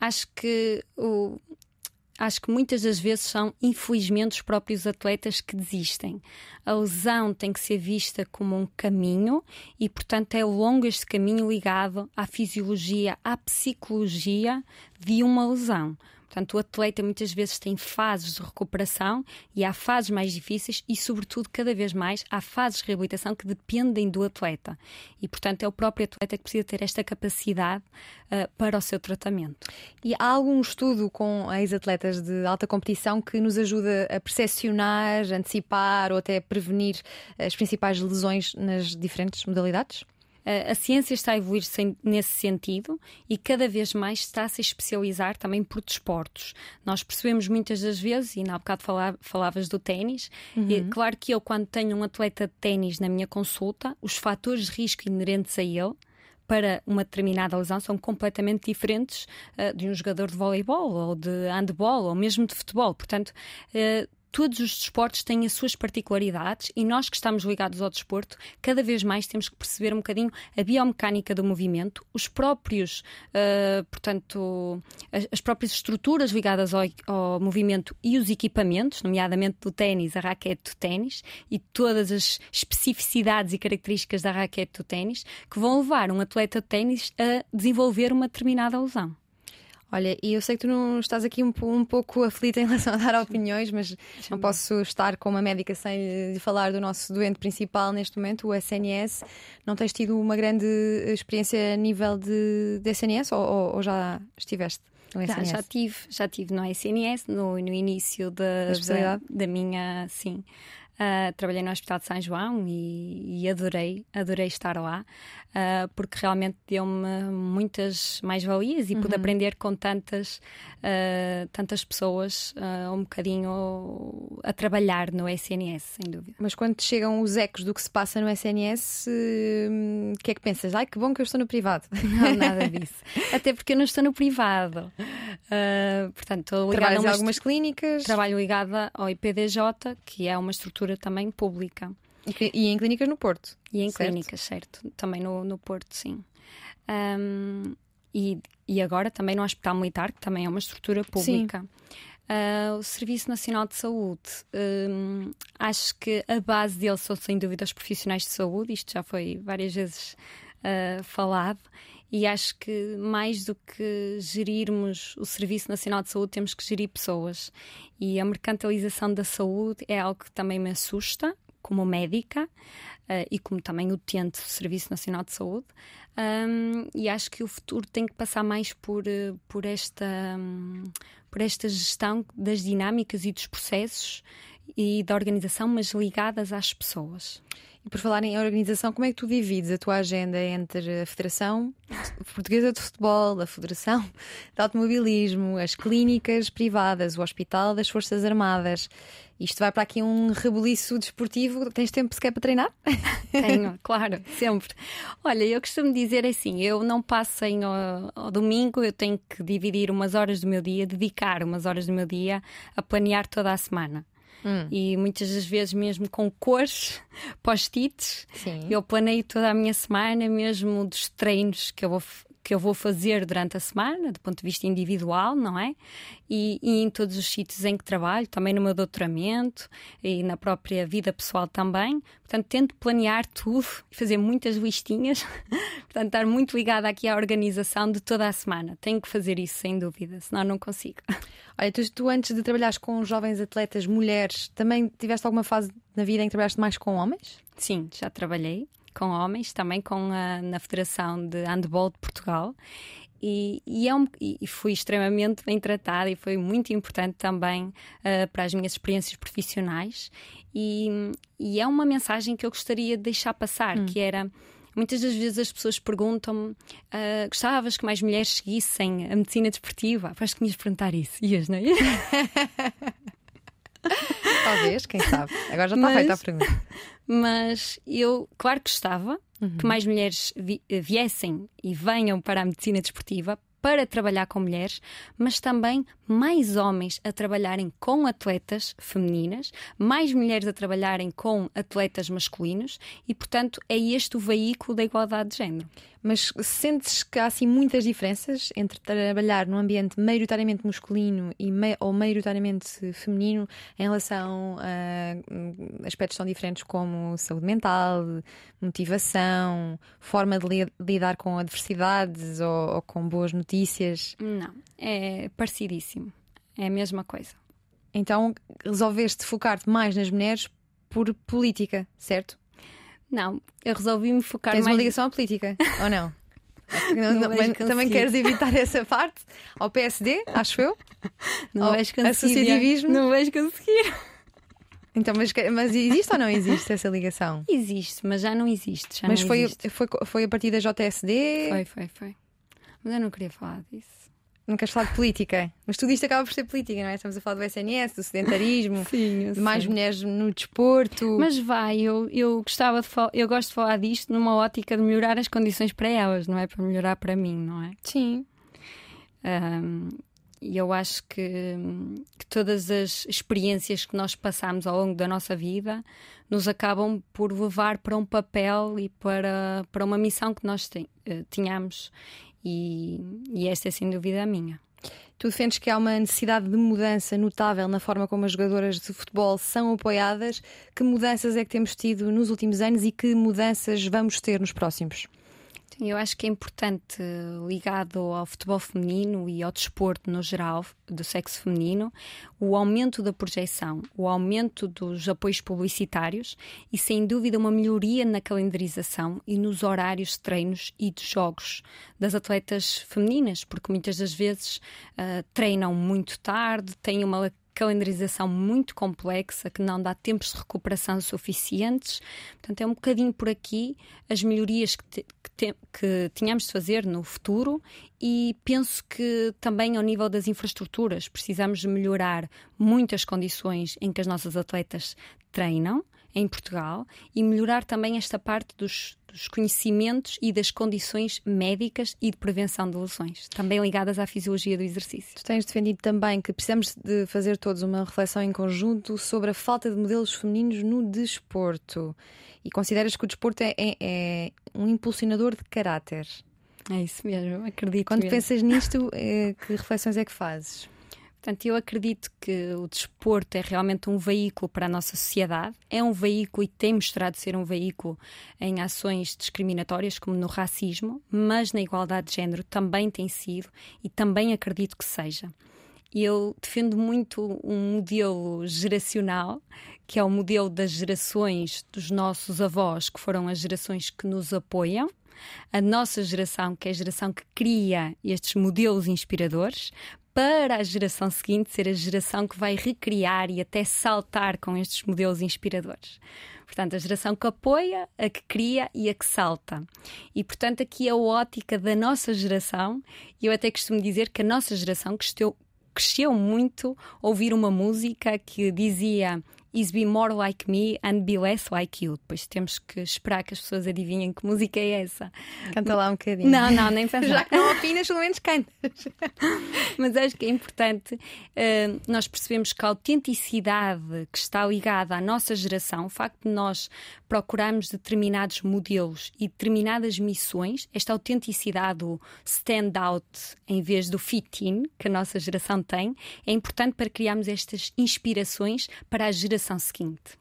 Acho que o, acho que muitas das vezes são, infelizmente, os próprios atletas que desistem. A lesão tem que ser vista como um caminho e, portanto, é longo este caminho ligado à fisiologia, à psicologia de uma lesão. Portanto, o atleta muitas vezes tem fases de recuperação e há fases mais difíceis e, sobretudo, cada vez mais há fases de reabilitação que dependem do atleta. E, portanto, é o próprio atleta que precisa ter esta capacidade uh, para o seu tratamento. E há algum estudo com ex-atletas de alta competição que nos ajuda a percepcionar, antecipar ou até prevenir as principais lesões nas diferentes modalidades? A ciência está a evoluir nesse sentido e cada vez mais está a se especializar também por desportos. Nós percebemos muitas das vezes, e na bocado falavas do ténis, uhum. claro que eu, quando tenho um atleta de ténis na minha consulta, os fatores de risco inerentes a ele para uma determinada lesão são completamente diferentes uh, de um jogador de voleibol ou de handball ou mesmo de futebol. Portanto, uh, todos os desportos têm as suas particularidades e nós que estamos ligados ao desporto, cada vez mais temos que perceber um bocadinho a biomecânica do movimento, os próprios, uh, portanto, as, as, próprias estruturas ligadas ao, ao, movimento e os equipamentos, nomeadamente do ténis, a raquete do ténis e todas as especificidades e características da raquete do ténis que vão levar um atleta de ténis a desenvolver uma determinada lesão. Olha, e eu sei que tu não estás aqui um, um pouco aflita em relação a dar opiniões, mas não posso estar com uma médica sem falar do nosso doente principal neste momento, o SNS. Não tens tido uma grande experiência a nível de, de SNS ou, ou, ou já estiveste? No SNS? Já, já tive, já tive no SNS, no, no início da, da, da minha, sim, Uh, trabalhei no Hospital de São João e, e adorei, adorei estar lá, uh, porque realmente deu-me muitas mais-valias e uhum. pude aprender com tantas, uh, tantas pessoas um bocadinho a trabalhar no SNS, sem dúvida. Mas quando chegam os ecos do que se passa no SNS, hum, o que é que pensas? Ai, que bom que eu estou no privado. Não, nada disso. Até porque eu não estou no privado. portanto, estou ligada a algumas clínicas. Trabalho ligada ao IPDJ, que é uma estrutura também pública. E, em clínicas no Porto? E em certo? clínicas, certo. Também no, no Porto, sim. Um, e, e agora também no Hospital Militar, que também é uma estrutura pública. Uh, o Serviço Nacional de Saúde, um, acho que a base dele são sem dúvida os profissionais de saúde, isto já foi várias vezes uh, falado, e acho que mais do que gerirmos o Serviço Nacional de Saúde, temos que gerir pessoas. E a mercantilização da saúde é algo que também me assusta, como médica uh, e como também utente do Serviço Nacional de Saúde. Um, e acho que o futuro tem que passar mais por, uh, por, esta, um, por esta gestão das dinâmicas e dos processos e da organização, mas ligadas às pessoas. E por falar em organização, como é que tu divides a tua agenda entre a Federação Portuguesa de Futebol, a Federação de Automobilismo, as clínicas privadas, o Hospital das Forças Armadas? Isto vai para aqui um rebuliço desportivo. Tens tempo sequer para treinar? Tenho, claro, sempre. Olha, eu costumo dizer assim: eu não passo em, ao, ao, domingo, eu tenho que dividir umas horas do meu dia, dedicar umas horas do meu dia a planear toda a semana. Hum. E muitas das vezes, mesmo com cores, post-its, eu planeio toda a minha semana, mesmo dos treinos que eu vou que eu vou fazer durante a semana, do ponto de vista individual, não é? E, e, em todos os sítios em que trabalho, também no meu doutoramento e na própria vida pessoal também. Portanto, tento planear tudo e fazer muitas listinhas. Portanto, estar muito ligada aqui à organização de toda a semana. Tenho que fazer isso, sem dúvida, senão não consigo. Olha, tu, tu antes de trabalhares com jovens atletas mulheres, também tiveste alguma fase na vida em que trabalhaste mais com homens? Sim, já trabalhei com homens, também com a, na Federação de Handball de Portugal. E, e, é um, e, fui extremamente bem tratada e foi muito importante também uh, para as minhas experiências profissionais. E, e, é uma mensagem que eu gostaria de deixar passar, hum. que era muitas das vezes as pessoas perguntam-me uh, gostavas que mais mulheres seguissem a medicina desportiva? Acho que me ias perguntar isso. Ias, não é? Talvez, quem sabe. Agora já está feita a pergunta. Mas eu, claro que gostava uhum. que mais mulheres vi viessem e venham para a medicina desportiva para trabalhar com mulheres, mas também mais homens a trabalharem com atletas femininas, mais mulheres a trabalharem com atletas masculinos e, portanto, é este o veículo da igualdade de género. Mas sentes que há assim muitas diferenças entre trabalhar num ambiente maioritariamente masculino e me ou maioritariamente feminino em relação a hum, aspectos tão diferentes como saúde mental, motivação, forma de li lidar com adversidades ou, ou com boas notícias? Não, é parecidíssimo. É a mesma coisa. Então resolveste focar-te mais nas mulheres por política, certo? Não, eu resolvi me focar Tens mais. uma ligação à política, ou não? Não, não, não também queres evitar essa parte? Ao PSD, acho eu? Não vais conseguir. Associativismo? Não vais conseguir. Então, mas, mas existe ou não existe essa ligação? Existe, mas já não existe. Já mas não foi, existe. foi, foi a partir da JSD? Foi, foi, foi. Mas eu não queria falar disso. Não queres falar de política? Mas tudo isto acaba por ser política, não é? Estamos a falar do SNS, do sedentarismo, Sim, de mais mulheres no desporto. Mas vai, eu, eu gostava de eu gosto de falar disto numa ótica de melhorar as condições para elas, não é para melhorar para mim, não é? Sim. Um, e eu acho que, que, todas as experiências que nós passamos ao longo da nossa vida nos acabam por levar para um papel e para, para uma missão que nós te, uh, tínhamos e, e esta é sem dúvida a minha. Tu defendes que há uma necessidade de mudança notável na forma como as jogadoras de futebol são apoiadas. Que mudanças é que temos tido nos últimos anos e que mudanças vamos ter nos próximos? Eu acho que é importante, ligado ao futebol feminino e ao desporto no geral, do sexo feminino, o aumento da projeção, o aumento dos apoios publicitários e, sem dúvida, uma melhoria na calendarização e nos horários de treinos e de jogos das atletas femininas, porque muitas das vezes uh, treinam muito tarde, têm uma calendarização muito complexa que não dá tempos de recuperação suficientes. Portanto, é um bocadinho por aqui as melhorias que, que, te, que tínhamos de fazer no futuro e penso que também ao nível das infraestruturas precisamos melhorar muitas condições em que as nossas atletas treinam em Portugal e melhorar também esta parte dos, dos conhecimentos e das condições médicas e de prevenção de lesões, também ligadas à fisiologia do exercício. Tu tens defendido também que precisamos de fazer todos uma reflexão em conjunto sobre a falta de modelos femininos no desporto. E consideras que o desporto é, é, é um impulsionador de caráter? É isso mesmo, acredito. Quando mesmo. pensas nisto, eh, que reflexões é que fazes? Portanto, eu acredito que o desporto é realmente um veículo para a nossa sociedade, é um veículo e tem mostrado ser um veículo em ações discriminatórias, como no racismo, mas na igualdade de género também tem sido e também acredito que seja. Eu defendo muito um modelo geracional, que é o modelo das gerações dos nossos avós, que foram as gerações que nos apoiam, a nossa geração, que é a geração que cria estes modelos inspiradores, para a geração seguinte ser a geração que vai recriar e até saltar com estes modelos inspiradores. Portanto, a geração que apoia, a que cria e a que salta. E, portanto, aqui a ótica da nossa geração, e eu até costumo dizer que a nossa geração cresceu, cresceu muito ouvir uma música que dizia Is Be More Like Me and Be Less Like You. Depois temos que esperar que as pessoas adivinhem que música é essa. Canta lá um bocadinho. Não, não, nem pensar. Já que não opinas, pelo menos cantas. Mas acho que é importante uh, nós percebemos que a autenticidade que está ligada à nossa geração, o facto de nós procurarmos determinados modelos e determinadas missões, esta autenticidade, o stand out em vez do fit in que a nossa geração tem, é importante para criarmos estas inspirações para a geração seguinte.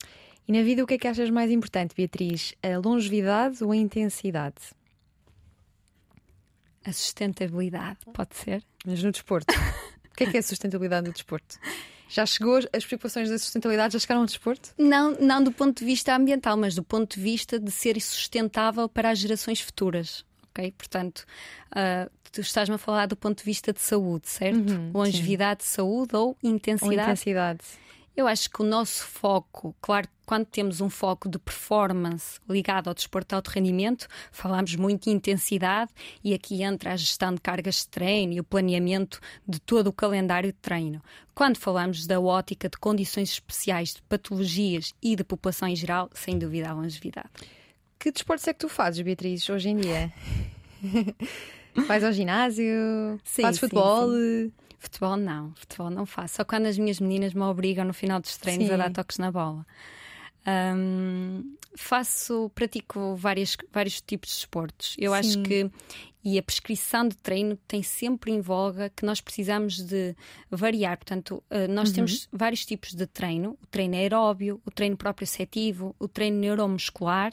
E na vida, o que é que achas mais importante, Beatriz? A longevidade ou a intensidade? A sustentabilidade, pode ser? Mas no desporto. o que é que é a sustentabilidade no desporto? Já chegou, as preocupações da sustentabilidade já chegaram ao desporto? Não, não do ponto de vista ambiental, mas do ponto de vista de ser sustentável para as gerações futuras. Ok? Portanto, uh, tu estás-me a falar do ponto de vista de saúde, certo? Uhum, Longevidade de saúde ou intensidade? Ou intensidade. Eu acho que o nosso foco, claro, quando temos um foco de performance ligado ao desporto de alto rendimento, falamos muito de intensidade e aqui entra a gestão de cargas de treino e o planeamento de todo o calendário de treino. Quando falamos da ótica de condições especiais, de patologias e de população em geral, sem dúvida a longevidade. Que desportos é que tu fazes, Beatriz, hoje em dia? Vais ao ginásio? Sim, fazes futebol? Sim, sim. Futebol não, futebol não faço. Só quando as minhas meninas me obrigam no final dos treinos Sim. a dar toques na bola. Um, faço, pratico várias, vários tipos de esportes. Eu Sim. acho que e a prescrição de treino tem sempre em voga que nós precisamos de variar. Portanto, eh, nós uhum. temos vários tipos de treino: o treino aeróbio, o treino proprioceptivo, o treino neuromuscular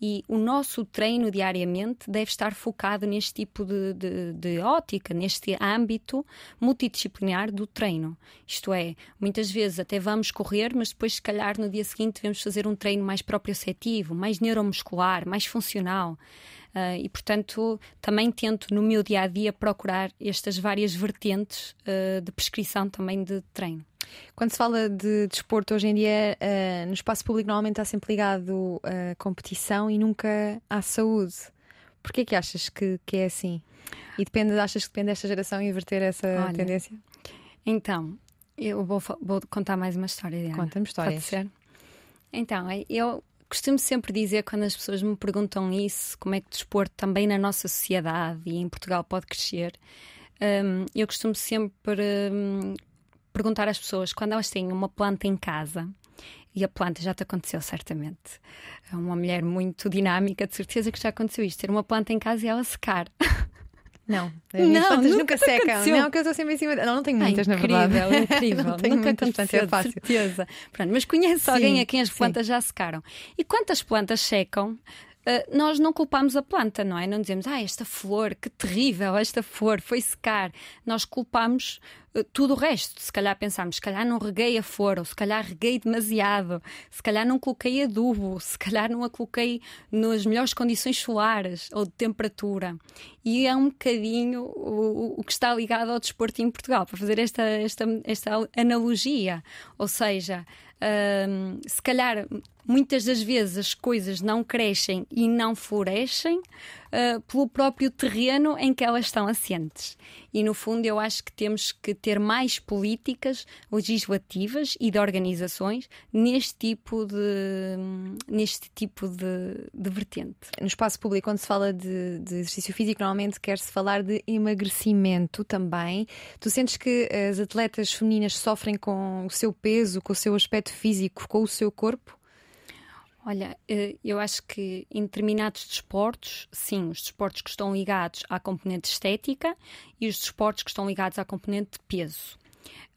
e o nosso treino diariamente deve estar focado neste tipo de, de, de ótica, neste âmbito multidisciplinar do treino. Isto é, muitas vezes até vamos correr, mas depois, se calhar, no dia seguinte devemos fazer um treino mais proprioceptivo, mais neuromuscular, mais funcional. Uh, e, portanto, também tento no meu dia a dia procurar estas várias vertentes uh, de prescrição também de treino. Quando se fala de desporto hoje em dia, uh, no espaço público normalmente está sempre ligado à competição e nunca à saúde. Porquê que achas que, que é assim? E depende, achas que depende desta geração inverter essa Olha, tendência? Então, eu vou, vou, contar mais uma história. Conta-me histórias. Pode ser? Então, eu costumo sempre dizer, quando as pessoas me perguntam isso, como é que o desporto também na nossa sociedade e em Portugal pode crescer, um, eu costumo sempre um, perguntar às pessoas quando elas têm uma planta em casa. E a planta já te aconteceu, certamente. É uma mulher muito dinâmica, de certeza que já aconteceu isto: ter uma planta em casa e ela secar. Não, as minhas não, plantas nunca, nunca secam. Aconteceu. Não, que eu estou sempre em cima. Não, não tenho muitas, ah, incrível, na verdade. Incrível, não tenho nunca muitas, portanto é fácil. certeza. Pronto, mas conhece sim, alguém a quem as plantas sim. já secaram. E quantas plantas secam? Uh, nós não culpamos a planta, não é? Não dizemos, ah, esta flor, que terrível, esta flor foi secar. Nós culpamos uh, tudo o resto. Se calhar pensamos, se calhar não reguei a flor, ou se calhar reguei demasiado, se calhar não coloquei adubo, se calhar não a coloquei nas melhores condições solares ou de temperatura. E é um bocadinho o, o que está ligado ao desporto em Portugal, para fazer esta, esta, esta analogia. Ou seja, uh, se calhar muitas das vezes as coisas não crescem e não florescem uh, pelo próprio terreno em que elas estão assentes. E no fundo eu acho que temos que ter mais políticas legislativas e de organizações neste tipo de, neste tipo de, de vertente. No espaço público, quando se fala de, de exercício físico, normalmente quer-se falar de emagrecimento também. Tu sentes que as atletas femininas sofrem com o seu peso, com o seu aspecto físico, com o seu corpo? Olha, eh, eu acho que em determinados desportos, sim, os desportos que estão ligados à componente estética e os desportos que estão ligados à componente de peso.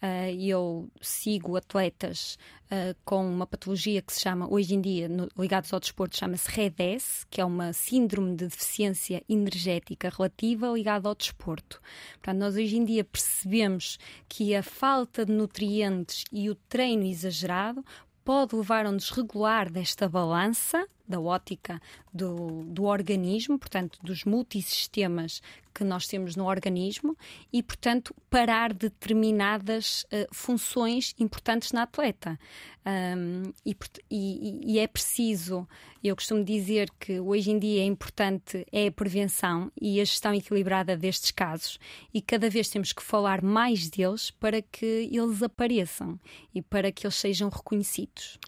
Uh, eu sigo atletas uh, com uma patologia que se chama, hoje em dia, ligados ao desporto, chama-se REDES, que é uma síndrome de deficiência energética relativa ligada ao desporto. Portanto, nós hoje em dia percebemos que a falta de nutrientes e o treino exagerado pode levar a um desregular desta balança da ótica do, do organismo, portanto, dos multisistemas que nós temos no organismo e, portanto, parar determinadas uh, funções importantes na atleta. Um, e, e, e, é preciso, eu costumo dizer que hoje em dia é importante é a prevenção e a gestão equilibrada destes casos e cada vez temos que falar mais deles para que eles apareçam e para que eles sejam reconhecidos.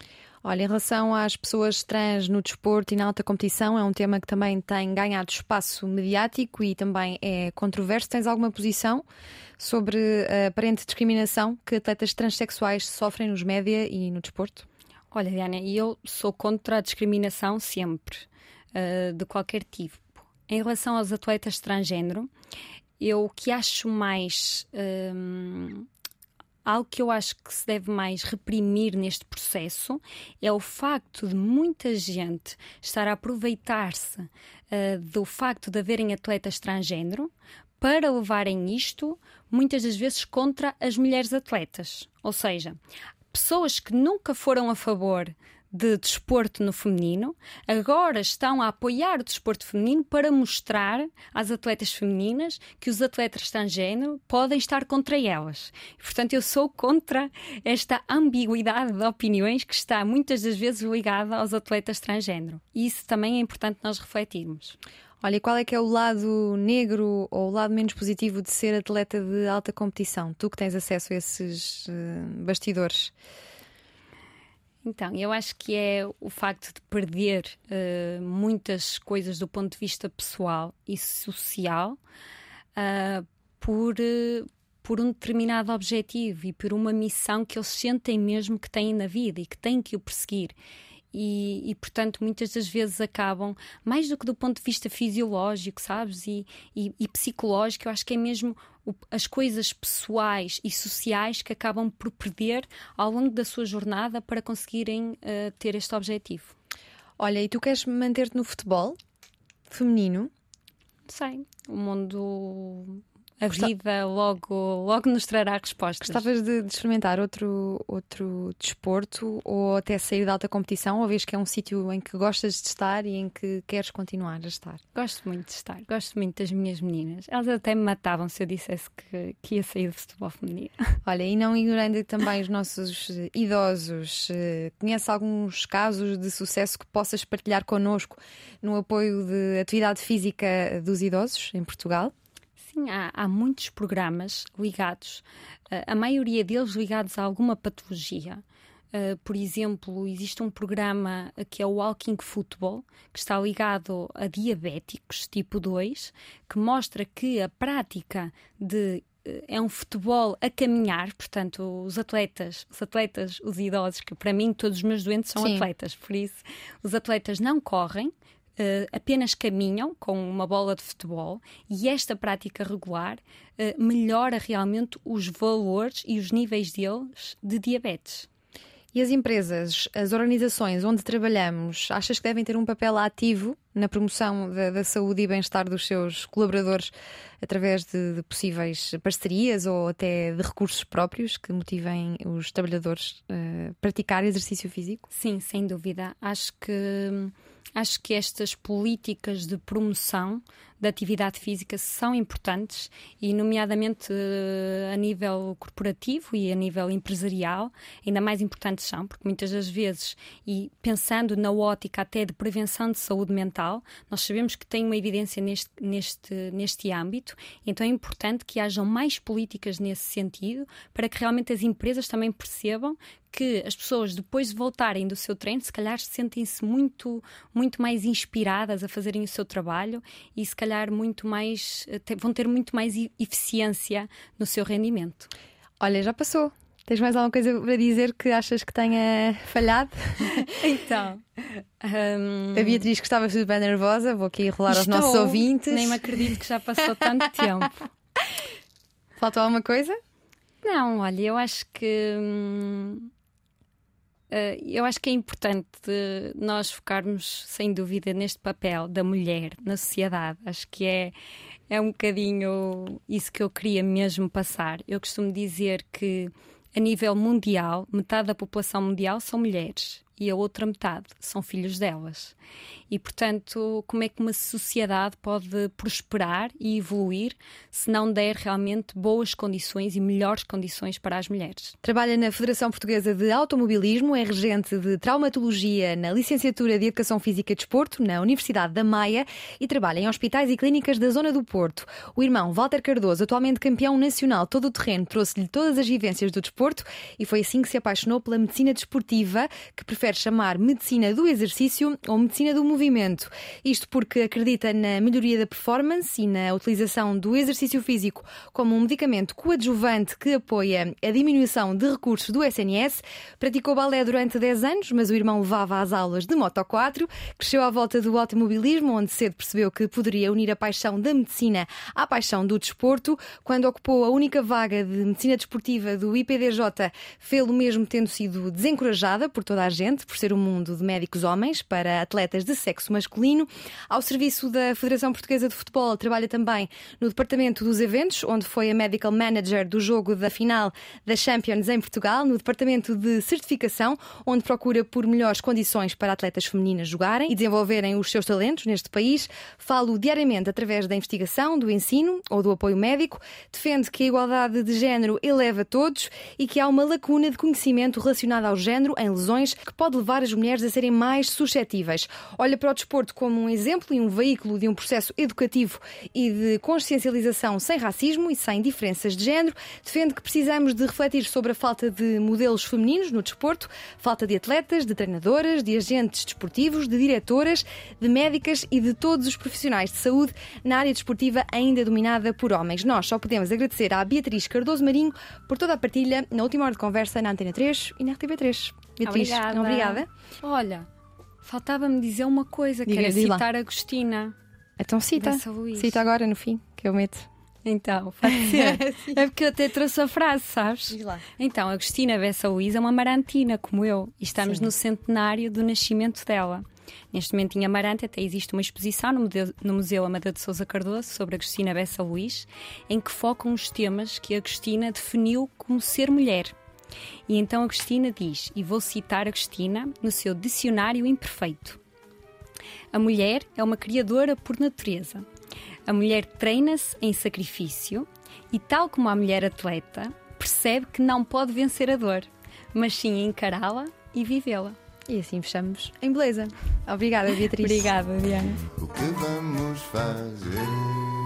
Olha, em relação às pessoas trans no desporto e na alta competição, é um tema que também tem ganhado espaço mediático e também é controverso. Tens alguma posição sobre a aparente discriminação que atletas transexuais sofrem nos média e no desporto? Olha, Diana, eu sou contra a discriminação sempre, uh, de qualquer tipo. Em relação aos atletas transgênero, eu o que acho mais uh, Algo que eu acho que se deve mais reprimir neste processo é o facto de muita gente estar a aproveitar-se uh, do facto de haverem atletas transgênero para levarem isto muitas das vezes contra as mulheres atletas. Ou seja, pessoas que nunca foram a favor de desporto no feminino, agora estão a apoiar o desporto feminino para mostrar às atletas femininas que os atletas transgênero podem estar contra elas. Portanto, eu sou contra esta ambiguidade de opiniões que está muitas das vezes ligada aos atletas transgênero. Isso também é importante nós refletirmos. Olha, qual é que é o lado negro ou o lado menos positivo de ser atleta de alta competição? Tu que tens acesso a esses uh, bastidores. Então, eu acho que é o facto de perder uh, muitas coisas do ponto de vista pessoal e social uh, por, uh, por um determinado objetivo e por uma missão que eles sentem mesmo que têm na vida e que têm que o perseguir. E, e, portanto, muitas das vezes acabam, mais do que do ponto de vista fisiológico, sabes, e, e, e psicológico, eu acho que é mesmo as coisas pessoais e sociais que acabam por perder ao longo da sua jornada para conseguirem uh, ter este objetivo. Olha, e tu queres manter-te no futebol feminino? Sei, o mundo a vida logo, logo nos trará respostas. Gostavas de, de, experimentar outro, outro desporto ou até sair da alta competição, ou vês que é um sítio em que gostas de estar e em que queres continuar a estar? Gosto muito de estar, gosto muito das minhas meninas. Elas até me matavam se eu dissesse que, que ia sair do futebol feminino. Olha, e não ignorando também os nossos idosos, eh, conhece alguns casos de sucesso que possas partilhar connosco no apoio de atividade física dos idosos em Portugal? Sim, há, há muitos programas ligados, uh, a maioria deles ligados a alguma patologia. Uh, por exemplo, existe um programa que é o Walking Football, que está ligado a diabéticos tipo 2, que mostra que a prática de uh, é um futebol a caminhar, portanto, os atletas, os atletas, os idosos, que para mim todos os meus doentes são Sim. atletas, por isso os atletas não correm, Uh, apenas caminham com uma bola de futebol e esta prática regular uh, melhora realmente os valores e os níveis deles de diabetes. E as empresas, as organizações onde trabalhamos, achas que devem ter um papel ativo na promoção da, da saúde e bem-estar dos seus colaboradores através de, de, possíveis parcerias ou até de recursos próprios que motivem os trabalhadores a uh, praticar exercício físico? Sim, sem dúvida. Acho que Acho que estas políticas de promoção da atividade física são importantes e, nomeadamente eh, a nível corporativo e a nível empresarial, ainda mais importantes são, porque muitas das vezes, e pensando na ótica até de prevenção de saúde mental, nós sabemos que tem uma evidência neste, neste, neste âmbito, então é importante que hajam mais políticas nesse sentido para que realmente as empresas também percebam que as pessoas, depois de voltarem do seu treino, se calhar sentem-se muito, muito mais inspiradas a fazerem o seu trabalho e se calhar muito mais, eh, vão ter muito mais eficiência no seu rendimento. Olha, já passou. Tens mais alguma coisa para dizer que achas que tenha falhado? então. Um... A Beatriz que estava bem nervosa, vou aqui rolar aos nossos ouvintes. Nem me acredito que já passou tanto tempo. Faltou alguma coisa? Não, olha, eu acho que. Hum, Uh, eu acho que é importante nós focarmos, sem dúvida, neste papel da mulher na sociedade. Acho que é, é um bocadinho isso que eu queria mesmo passar. Eu costumo dizer que, a nível mundial, metade da população mundial são mulheres e a outra metade são filhos delas. E, portanto, como é que uma sociedade pode prosperar e evoluir se não der realmente boas condições e melhores condições para as mulheres? Trabalha na Federação Portuguesa de Automobilismo, é regente de Traumatologia na Licenciatura de Educação Física e Desporto na Universidade da Maia e trabalha em hospitais e clínicas da zona do Porto. O irmão Walter Cardoso, atualmente campeão nacional todo o terreno, trouxe-lhe todas as vivências do desporto e foi assim que se apaixonou pela medicina desportiva, que prefere chamar medicina do exercício ou medicina do movimento. Isto porque acredita na melhoria da performance e na utilização do exercício físico como um medicamento coadjuvante que apoia a diminuição de recursos do SNS. Praticou balé durante 10 anos, mas o irmão levava às aulas de Moto 4. Cresceu à volta do automobilismo, onde cedo percebeu que poderia unir a paixão da medicina à paixão do desporto. Quando ocupou a única vaga de medicina desportiva do IPDJ, fê-lo mesmo tendo sido desencorajada por toda a gente, por ser um mundo de médicos homens para atletas de sexo masculino. Ao serviço da Federação Portuguesa de Futebol, trabalha também no departamento dos eventos, onde foi a medical manager do jogo da final da Champions em Portugal, no departamento de certificação, onde procura por melhores condições para atletas femininas jogarem e desenvolverem os seus talentos neste país. Falo diariamente através da investigação, do ensino ou do apoio médico. Defende que a igualdade de género eleva todos e que há uma lacuna de conhecimento relacionada ao género em lesões que pode levar as mulheres a serem mais suscetíveis. Olha para o desporto como um exemplo e um veículo de um processo educativo e de consciencialização sem racismo e sem diferenças de género. Defende que precisamos de refletir sobre a falta de modelos femininos no desporto, falta de atletas, de treinadoras, de agentes desportivos, de diretoras, de médicas e de todos os profissionais de saúde na área desportiva ainda dominada por homens. Nós só podemos agradecer à Beatriz Cardoso Marinho por toda a partilha na última hora de conversa na Antena 3 e na RTV3. Beatriz, obrigada. obrigada. Olha, faltava-me dizer uma coisa, que Diga, era diz lá. citar Agostina. Então cita. Cita agora no fim, que eu meto. Então, pode ser. é porque eu até trouxe a frase, sabes? Diz lá. Então, Agostina Bessa Luís é uma marantina, como eu, e estamos Sim. no centenário do nascimento dela. Neste momento, em Amarante, até existe uma exposição no Museu, no Museu Amadeu de Souza Cardoso sobre Agostina Bessa Luís, em que focam os temas que Agostina definiu como ser mulher. E então Agostina diz, e vou citar Agostina no seu Dicionário Imperfeito: A mulher é uma criadora por natureza. A mulher treina-se em sacrifício e, tal como a mulher atleta, percebe que não pode vencer a dor, mas sim encará-la e vivê-la. E assim fechamos em beleza. Obrigada, Beatriz. Obrigada, Diana. O que vamos fazer?